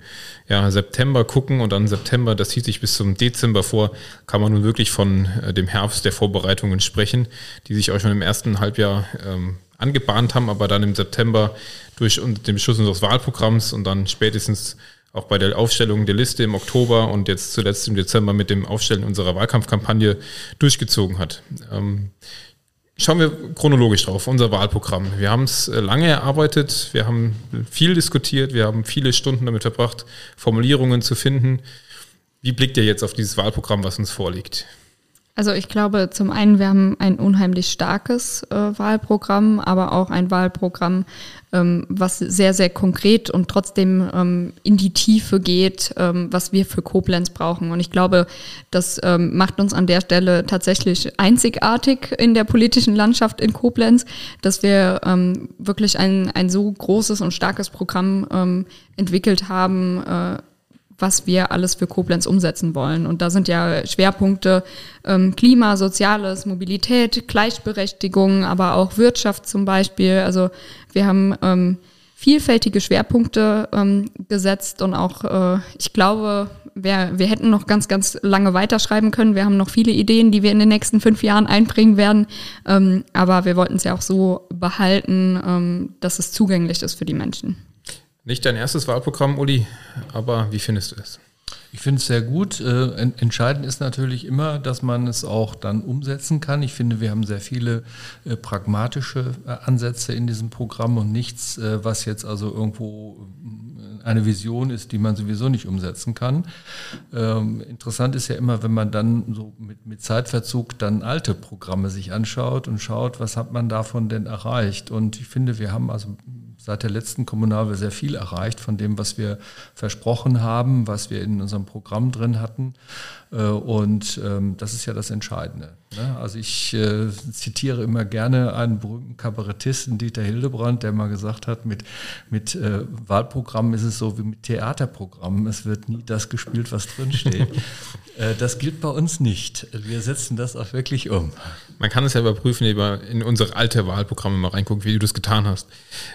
ja, September gucken und dann September, das zieht sich bis zum Dezember vor, kann man nun wirklich von äh, dem Herbst der Vorbereitungen sprechen, die sich auch schon im ersten Halbjahr ähm, angebahnt haben, aber dann im September durch den Beschluss unseres Wahlprogramms und dann spätestens auch bei der Aufstellung der Liste im Oktober und jetzt zuletzt im Dezember mit dem Aufstellen unserer Wahlkampfkampagne durchgezogen hat. Ähm, schauen wir chronologisch drauf, unser Wahlprogramm. Wir haben es äh, lange erarbeitet, wir haben viel diskutiert, wir haben viele Stunden damit verbracht, Formulierungen zu finden. Wie blickt ihr jetzt auf dieses Wahlprogramm, was uns vorliegt? Also ich glaube, zum einen, wir haben ein unheimlich starkes äh, Wahlprogramm, aber auch ein Wahlprogramm, ähm, was sehr, sehr konkret und trotzdem ähm, in die Tiefe geht, ähm, was wir für Koblenz brauchen. Und ich glaube, das ähm, macht uns an der Stelle tatsächlich einzigartig in der politischen Landschaft in Koblenz, dass wir ähm, wirklich ein, ein so großes und starkes Programm ähm, entwickelt haben, äh, was wir alles für Koblenz umsetzen wollen. Und da sind ja Schwerpunkte ähm, Klima, Soziales, Mobilität, Gleichberechtigung, aber auch Wirtschaft zum Beispiel. Also wir haben ähm, vielfältige Schwerpunkte ähm, gesetzt und auch, äh, ich glaube, wir, wir hätten noch ganz, ganz lange weiterschreiben können. Wir haben noch viele Ideen, die wir in den nächsten fünf Jahren einbringen werden. Ähm, aber wir wollten es ja auch so behalten, ähm, dass es zugänglich ist für die Menschen. Nicht dein erstes Wahlprogramm, Uli, aber wie findest du es? Ich finde es sehr gut. Äh, entscheidend ist natürlich immer, dass man es auch dann umsetzen kann. Ich finde, wir haben sehr viele äh, pragmatische äh, Ansätze in diesem Programm und nichts, was jetzt also irgendwo eine Vision ist, die man sowieso nicht umsetzen kann. Ähm, interessant ist ja immer, wenn man dann so mit Zeitverzug dann alte Programme sich anschaut und schaut, was hat man davon denn erreicht. Und ich finde, wir haben also seit der letzten Kommunalwahl sehr viel erreicht von dem, was wir versprochen haben, was wir in unserem Programm drin hatten. Äh, und ähm, das ist ja das Entscheidende. Ne? Also ich äh, zitiere immer gerne einen berühmten Kabarettisten, Dieter Hildebrand, der mal gesagt hat, mit, mit äh, Wahlprogrammen ist es so wie mit Theaterprogrammen. Es wird nie das gespielt, was drinsteht. das gilt bei uns nicht. Wir setzen das auch wirklich um. Man kann es ja überprüfen, in unsere alte Wahlprogramme mal reingucken, wie du das getan hast.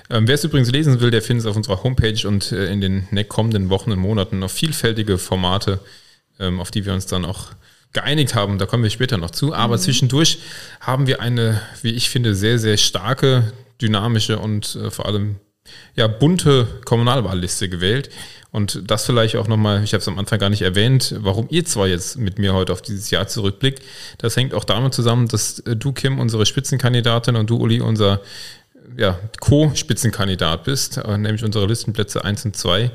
Ähm, Wer es übrigens lesen will, der findet es auf unserer Homepage und in den kommenden Wochen und Monaten noch vielfältige Formate ähm, auf die wir uns dann auch geeinigt haben. Da kommen wir später noch zu. Aber mhm. zwischendurch haben wir eine, wie ich finde, sehr, sehr starke, dynamische und äh, vor allem ja, bunte Kommunalwahlliste gewählt. Und das vielleicht auch nochmal, ich habe es am Anfang gar nicht erwähnt, warum ihr zwar jetzt mit mir heute auf dieses Jahr zurückblickt. Das hängt auch damit zusammen, dass äh, du, Kim, unsere Spitzenkandidatin und du, Uli, unser ja, Co-Spitzenkandidat bist, äh, nämlich unsere Listenplätze 1 und 2.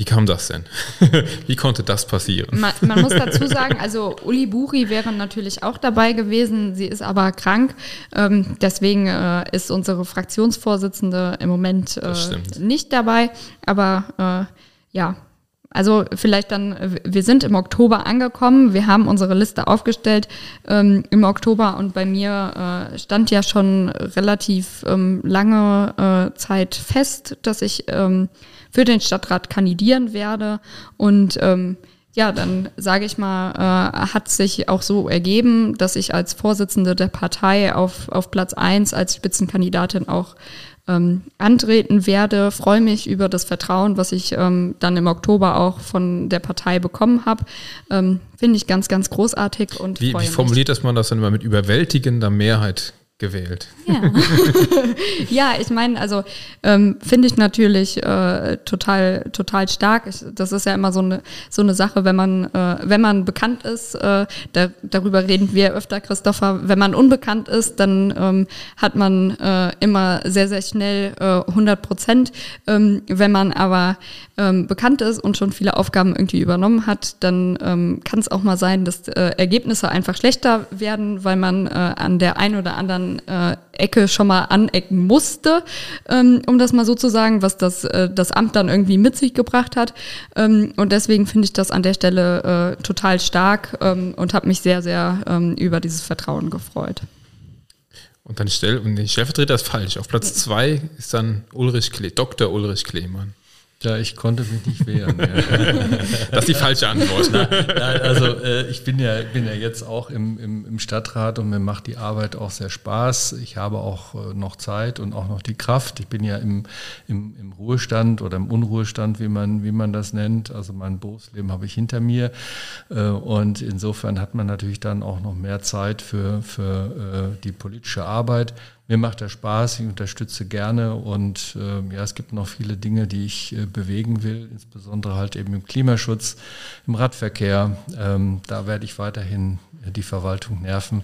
Wie kam das denn? Wie konnte das passieren? Man, man, muss dazu sagen, also Uli Buri wäre natürlich auch dabei gewesen. Sie ist aber krank. Ähm, deswegen äh, ist unsere Fraktionsvorsitzende im Moment äh, nicht dabei. Aber äh, ja, also vielleicht dann, wir sind im Oktober angekommen, wir haben unsere Liste aufgestellt ähm, im Oktober und bei mir äh, stand ja schon relativ ähm, lange äh, Zeit fest, dass ich ähm, für den Stadtrat kandidieren werde. Und ähm, ja, dann sage ich mal, äh, hat sich auch so ergeben, dass ich als Vorsitzende der Partei auf, auf Platz eins als Spitzenkandidatin auch ähm, antreten werde. Freue mich über das Vertrauen, was ich ähm, dann im Oktober auch von der Partei bekommen habe. Ähm, Finde ich ganz, ganz großartig und wie, wie formuliert das man das dann immer mit überwältigender Mehrheit? Gewählt. Ja, ja ich meine, also ähm, finde ich natürlich äh, total, total stark. Ich, das ist ja immer so eine, so eine Sache, wenn man, äh, wenn man bekannt ist, äh, da, darüber reden wir öfter, Christopher, wenn man unbekannt ist, dann ähm, hat man äh, immer sehr, sehr schnell äh, 100 Prozent. Ähm, wenn man aber ähm, bekannt ist und schon viele Aufgaben irgendwie übernommen hat, dann ähm, kann es auch mal sein, dass äh, Ergebnisse einfach schlechter werden, weil man äh, an der einen oder anderen äh, Ecke schon mal anecken musste, ähm, um das mal so zu sagen, was das, äh, das Amt dann irgendwie mit sich gebracht hat. Ähm, und deswegen finde ich das an der Stelle äh, total stark ähm, und habe mich sehr, sehr ähm, über dieses Vertrauen gefreut. Und dann stell, und den Stellvertreter ist falsch. Auf Platz zwei ist dann Ulrich Kle Dr. Ulrich Klemann. Ja, ich konnte mich nicht wehren. das ist die falsche Antwort. Ne? Nein, also äh, ich bin ja, bin ja jetzt auch im, im, im, Stadtrat und mir macht die Arbeit auch sehr Spaß. Ich habe auch äh, noch Zeit und auch noch die Kraft. Ich bin ja im, im, im Ruhestand oder im Unruhestand, wie man, wie man das nennt. Also mein Berufsleben habe ich hinter mir. Äh, und insofern hat man natürlich dann auch noch mehr Zeit für, für äh, die politische Arbeit mir macht das Spaß, ich unterstütze gerne und äh, ja, es gibt noch viele Dinge, die ich äh, bewegen will, insbesondere halt eben im Klimaschutz, im Radverkehr. Ähm, da werde ich weiterhin äh, die Verwaltung nerven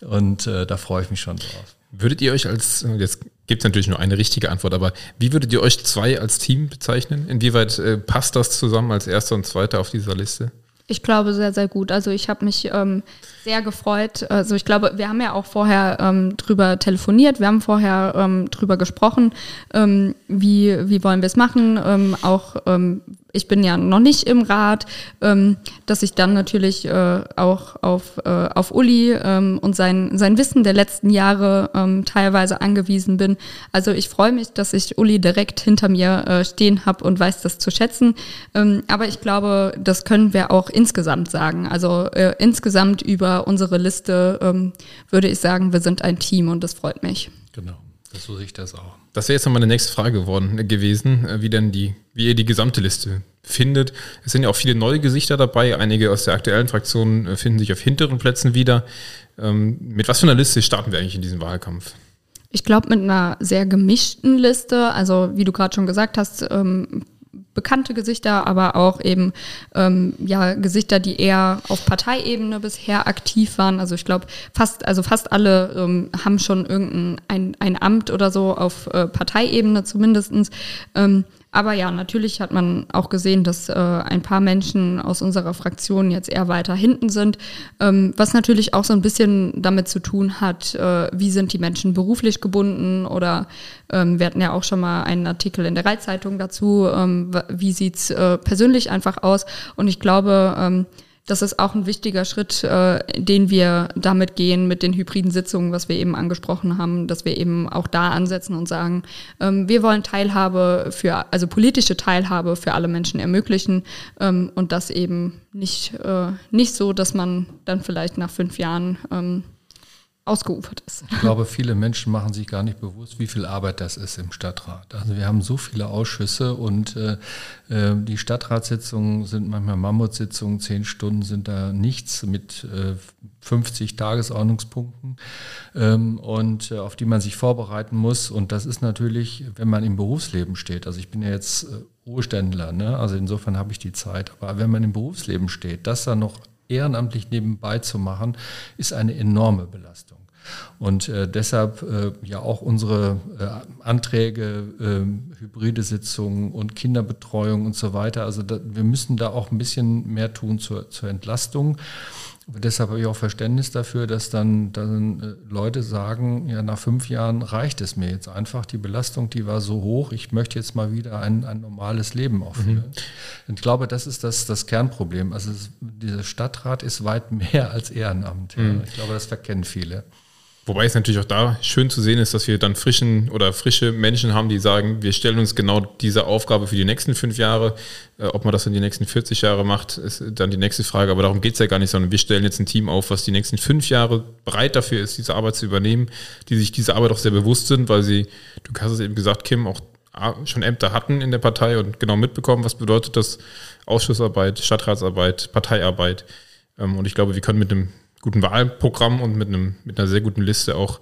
und äh, da freue ich mich schon drauf. Würdet ihr euch als, jetzt gibt es natürlich nur eine richtige Antwort, aber wie würdet ihr euch zwei als Team bezeichnen? Inwieweit äh, passt das zusammen als erster und zweiter auf dieser Liste? Ich glaube sehr, sehr gut. Also ich habe mich ähm, sehr gefreut. Also ich glaube, wir haben ja auch vorher ähm, drüber telefoniert, wir haben vorher ähm, drüber gesprochen, ähm, wie, wie wollen wir es machen, ähm, auch ähm, ich bin ja noch nicht im Rat, ähm, dass ich dann natürlich äh, auch auf, äh, auf Uli ähm, und sein, sein Wissen der letzten Jahre ähm, teilweise angewiesen bin. Also ich freue mich, dass ich Uli direkt hinter mir äh, stehen habe und weiß das zu schätzen. Ähm, aber ich glaube, das können wir auch insgesamt sagen. Also äh, insgesamt über unsere Liste ähm, würde ich sagen, wir sind ein Team und das freut mich. Genau. Das so sehe ich das auch. Das wäre jetzt noch meine nächste Frage geworden, äh, gewesen, äh, wie denn die, wie ihr die gesamte Liste findet. Es sind ja auch viele neue Gesichter dabei. Einige aus der aktuellen Fraktion äh, finden sich auf hinteren Plätzen wieder. Ähm, mit was für einer Liste starten wir eigentlich in diesem Wahlkampf? Ich glaube mit einer sehr gemischten Liste. Also wie du gerade schon gesagt hast, ähm, bekannte Gesichter, aber auch eben ähm, ja Gesichter, die eher auf Parteiebene bisher aktiv waren. Also ich glaube, fast, also fast alle ähm, haben schon irgendein ein, ein Amt oder so auf äh, Parteiebene zumindestens. Ähm, aber ja, natürlich hat man auch gesehen, dass äh, ein paar Menschen aus unserer Fraktion jetzt eher weiter hinten sind, ähm, was natürlich auch so ein bisschen damit zu tun hat, äh, wie sind die Menschen beruflich gebunden oder ähm, wir hatten ja auch schon mal einen Artikel in der Reitzeitung dazu, ähm, wie sieht's äh, persönlich einfach aus? Und ich glaube, ähm, das ist auch ein wichtiger Schritt, äh, den wir damit gehen mit den hybriden Sitzungen, was wir eben angesprochen haben, dass wir eben auch da ansetzen und sagen, ähm, wir wollen Teilhabe für, also politische Teilhabe für alle Menschen ermöglichen ähm, und das eben nicht, äh, nicht so, dass man dann vielleicht nach fünf Jahren ähm, ausgeufert ist. Ich glaube, viele Menschen machen sich gar nicht bewusst, wie viel Arbeit das ist im Stadtrat. Also wir haben so viele Ausschüsse und äh, äh die Stadtratssitzungen sind manchmal Mammutsitzungen, zehn Stunden sind da nichts mit äh, 50 Tagesordnungspunkten ähm, und äh, auf die man sich vorbereiten muss. Und das ist natürlich, wenn man im Berufsleben steht. Also ich bin ja jetzt äh, Ruheständler, ne? also insofern habe ich die Zeit. Aber wenn man im Berufsleben steht, das dann noch ehrenamtlich nebenbei zu machen, ist eine enorme Belastung. Und äh, deshalb äh, ja auch unsere äh, Anträge, äh, hybride Sitzungen und Kinderbetreuung und so weiter. Also da, wir müssen da auch ein bisschen mehr tun zur, zur Entlastung. Deshalb habe ich auch Verständnis dafür, dass dann, dann äh, Leute sagen, ja, nach fünf Jahren reicht es mir jetzt einfach. Die Belastung, die war so hoch, ich möchte jetzt mal wieder ein, ein normales Leben auch führen. Mhm. Ich glaube, das ist das, das Kernproblem. Also es, dieser Stadtrat ist weit mehr als Ehrenamt. Mhm. Ich glaube, das verkennen viele. Wobei es natürlich auch da schön zu sehen ist, dass wir dann frischen oder frische Menschen haben, die sagen, wir stellen uns genau diese Aufgabe für die nächsten fünf Jahre. Äh, ob man das in die nächsten 40 Jahre macht, ist dann die nächste Frage. Aber darum geht es ja gar nicht, sondern wir stellen jetzt ein Team auf, was die nächsten fünf Jahre bereit dafür ist, diese Arbeit zu übernehmen, die sich diese Arbeit auch sehr bewusst sind, weil sie, du hast es eben gesagt, Kim, auch schon Ämter hatten in der Partei und genau mitbekommen, was bedeutet das Ausschussarbeit, Stadtratsarbeit, Parteiarbeit. Ähm, und ich glaube, wir können mit einem guten Wahlprogramm und mit, einem, mit einer sehr guten Liste auch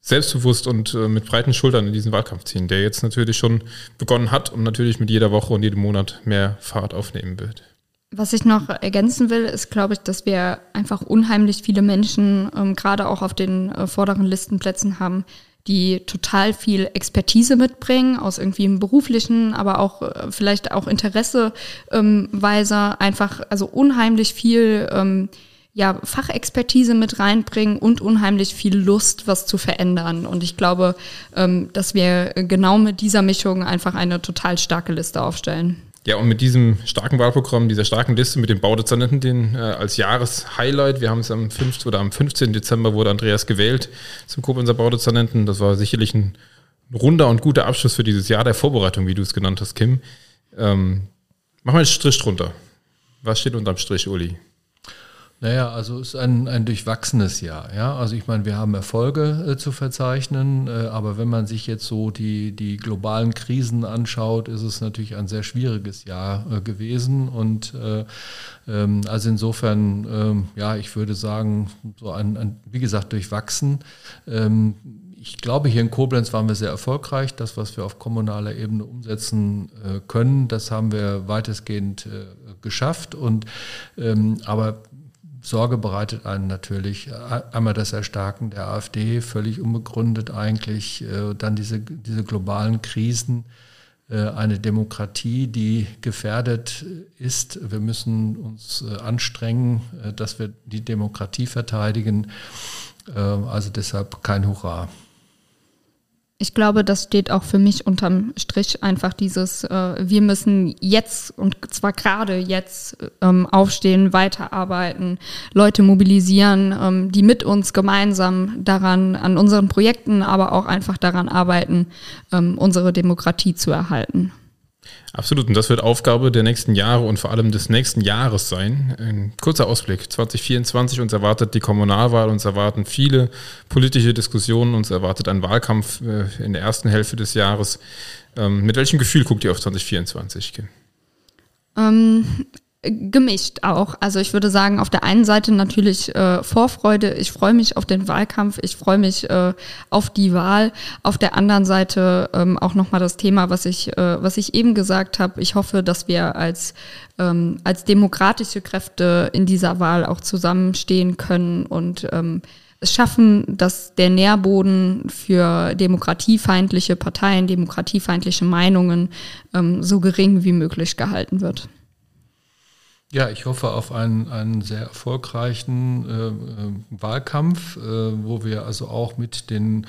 selbstbewusst und äh, mit breiten Schultern in diesen Wahlkampf ziehen, der jetzt natürlich schon begonnen hat und natürlich mit jeder Woche und jedem Monat mehr Fahrt aufnehmen wird. Was ich noch ergänzen will, ist, glaube ich, dass wir einfach unheimlich viele Menschen ähm, gerade auch auf den äh, vorderen Listenplätzen haben, die total viel Expertise mitbringen, aus irgendwie im beruflichen, aber auch äh, vielleicht auch Interesseweise, ähm, einfach, also unheimlich viel ähm, ja, Fachexpertise mit reinbringen und unheimlich viel Lust, was zu verändern. Und ich glaube, ähm, dass wir genau mit dieser Mischung einfach eine total starke Liste aufstellen. Ja, und mit diesem starken Wahlprogramm, dieser starken Liste mit den Baudezernenten, den äh, als Jahreshighlight, wir haben es am 5. oder am 15. Dezember wurde Andreas gewählt zum Koblenzer Baudezernenten. Das war sicherlich ein runder und guter Abschluss für dieses Jahr der Vorbereitung, wie du es genannt hast, Kim. Ähm, mach mal einen Strich drunter. Was steht unterm Strich, Uli? Naja, also es ist ein, ein durchwachsenes Jahr. Ja? Also ich meine, wir haben Erfolge äh, zu verzeichnen, äh, aber wenn man sich jetzt so die, die globalen Krisen anschaut, ist es natürlich ein sehr schwieriges Jahr äh, gewesen. Und äh, ähm, also insofern, ähm, ja, ich würde sagen, so ein, ein wie gesagt, durchwachsen. Ähm, ich glaube, hier in Koblenz waren wir sehr erfolgreich. Das, was wir auf kommunaler Ebene umsetzen äh, können, das haben wir weitestgehend äh, geschafft. Und ähm, aber Sorge bereitet einen natürlich einmal das Erstarken der AfD, völlig unbegründet eigentlich, äh, dann diese, diese globalen Krisen, äh, eine Demokratie, die gefährdet ist. Wir müssen uns äh, anstrengen, dass wir die Demokratie verteidigen. Also deshalb kein Hurra ich glaube, das steht auch für mich unterm Strich einfach dieses, äh, wir müssen jetzt und zwar gerade jetzt ähm, aufstehen, weiterarbeiten, Leute mobilisieren, ähm, die mit uns gemeinsam daran, an unseren Projekten, aber auch einfach daran arbeiten, ähm, unsere Demokratie zu erhalten. Absolut, und das wird Aufgabe der nächsten Jahre und vor allem des nächsten Jahres sein. Ein kurzer Ausblick. 2024, uns erwartet die Kommunalwahl, uns erwarten viele politische Diskussionen, uns erwartet ein Wahlkampf äh, in der ersten Hälfte des Jahres. Ähm, mit welchem Gefühl guckt ihr auf 2024, Kim? Ähm, gemischt auch. Also ich würde sagen, auf der einen Seite natürlich äh, Vorfreude, ich freue mich auf den Wahlkampf, ich freue mich äh, auf die Wahl. Auf der anderen Seite ähm, auch nochmal das Thema, was ich, äh, was ich eben gesagt habe. Ich hoffe, dass wir als, ähm, als demokratische Kräfte in dieser Wahl auch zusammenstehen können und ähm, es schaffen, dass der Nährboden für demokratiefeindliche Parteien, demokratiefeindliche Meinungen ähm, so gering wie möglich gehalten wird. Ja, ich hoffe auf einen, einen sehr erfolgreichen äh, äh, Wahlkampf, äh, wo wir also auch mit den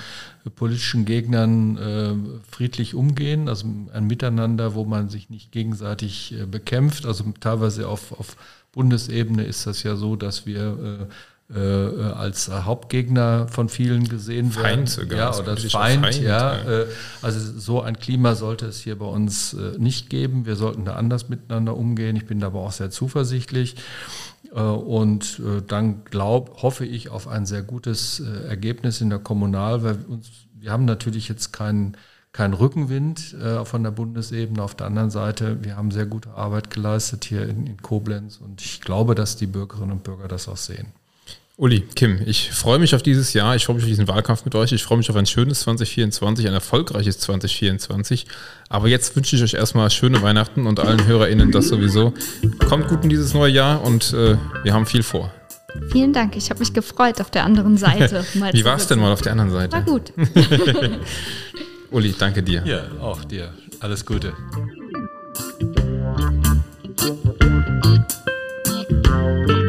politischen Gegnern äh, friedlich umgehen, also ein Miteinander, wo man sich nicht gegenseitig äh, bekämpft. Also teilweise auf, auf Bundesebene ist das ja so, dass wir äh, als Hauptgegner von vielen gesehen werden. Feind sogar. Ja, oder als Feind, Feind, ja. ja. Äh, also so ein Klima sollte es hier bei uns äh, nicht geben. Wir sollten da anders miteinander umgehen. Ich bin da aber auch sehr zuversichtlich. Und dann glaub, hoffe ich auf ein sehr gutes Ergebnis in der Kommunal, weil uns, wir haben natürlich jetzt keinen kein Rückenwind äh, von der Bundesebene. Auf der anderen Seite, wir haben sehr gute Arbeit geleistet hier in, in Koblenz und ich glaube, dass die Bürgerinnen und Bürger das auch sehen. Uli, Kim, ich freue mich auf dieses Jahr, ich freue mich auf diesen Wahlkampf mit euch, ich freue mich auf ein schönes 2024, ein erfolgreiches 2024. Aber jetzt wünsche ich euch erstmal schöne Weihnachten und allen HörerInnen das sowieso. Kommt gut in dieses neue Jahr und äh, wir haben viel vor. Vielen Dank, ich habe mich gefreut auf der anderen Seite. Wie war es denn mal auf der anderen Seite? War gut. Uli, danke dir. Ja, auch dir. Alles Gute. Thank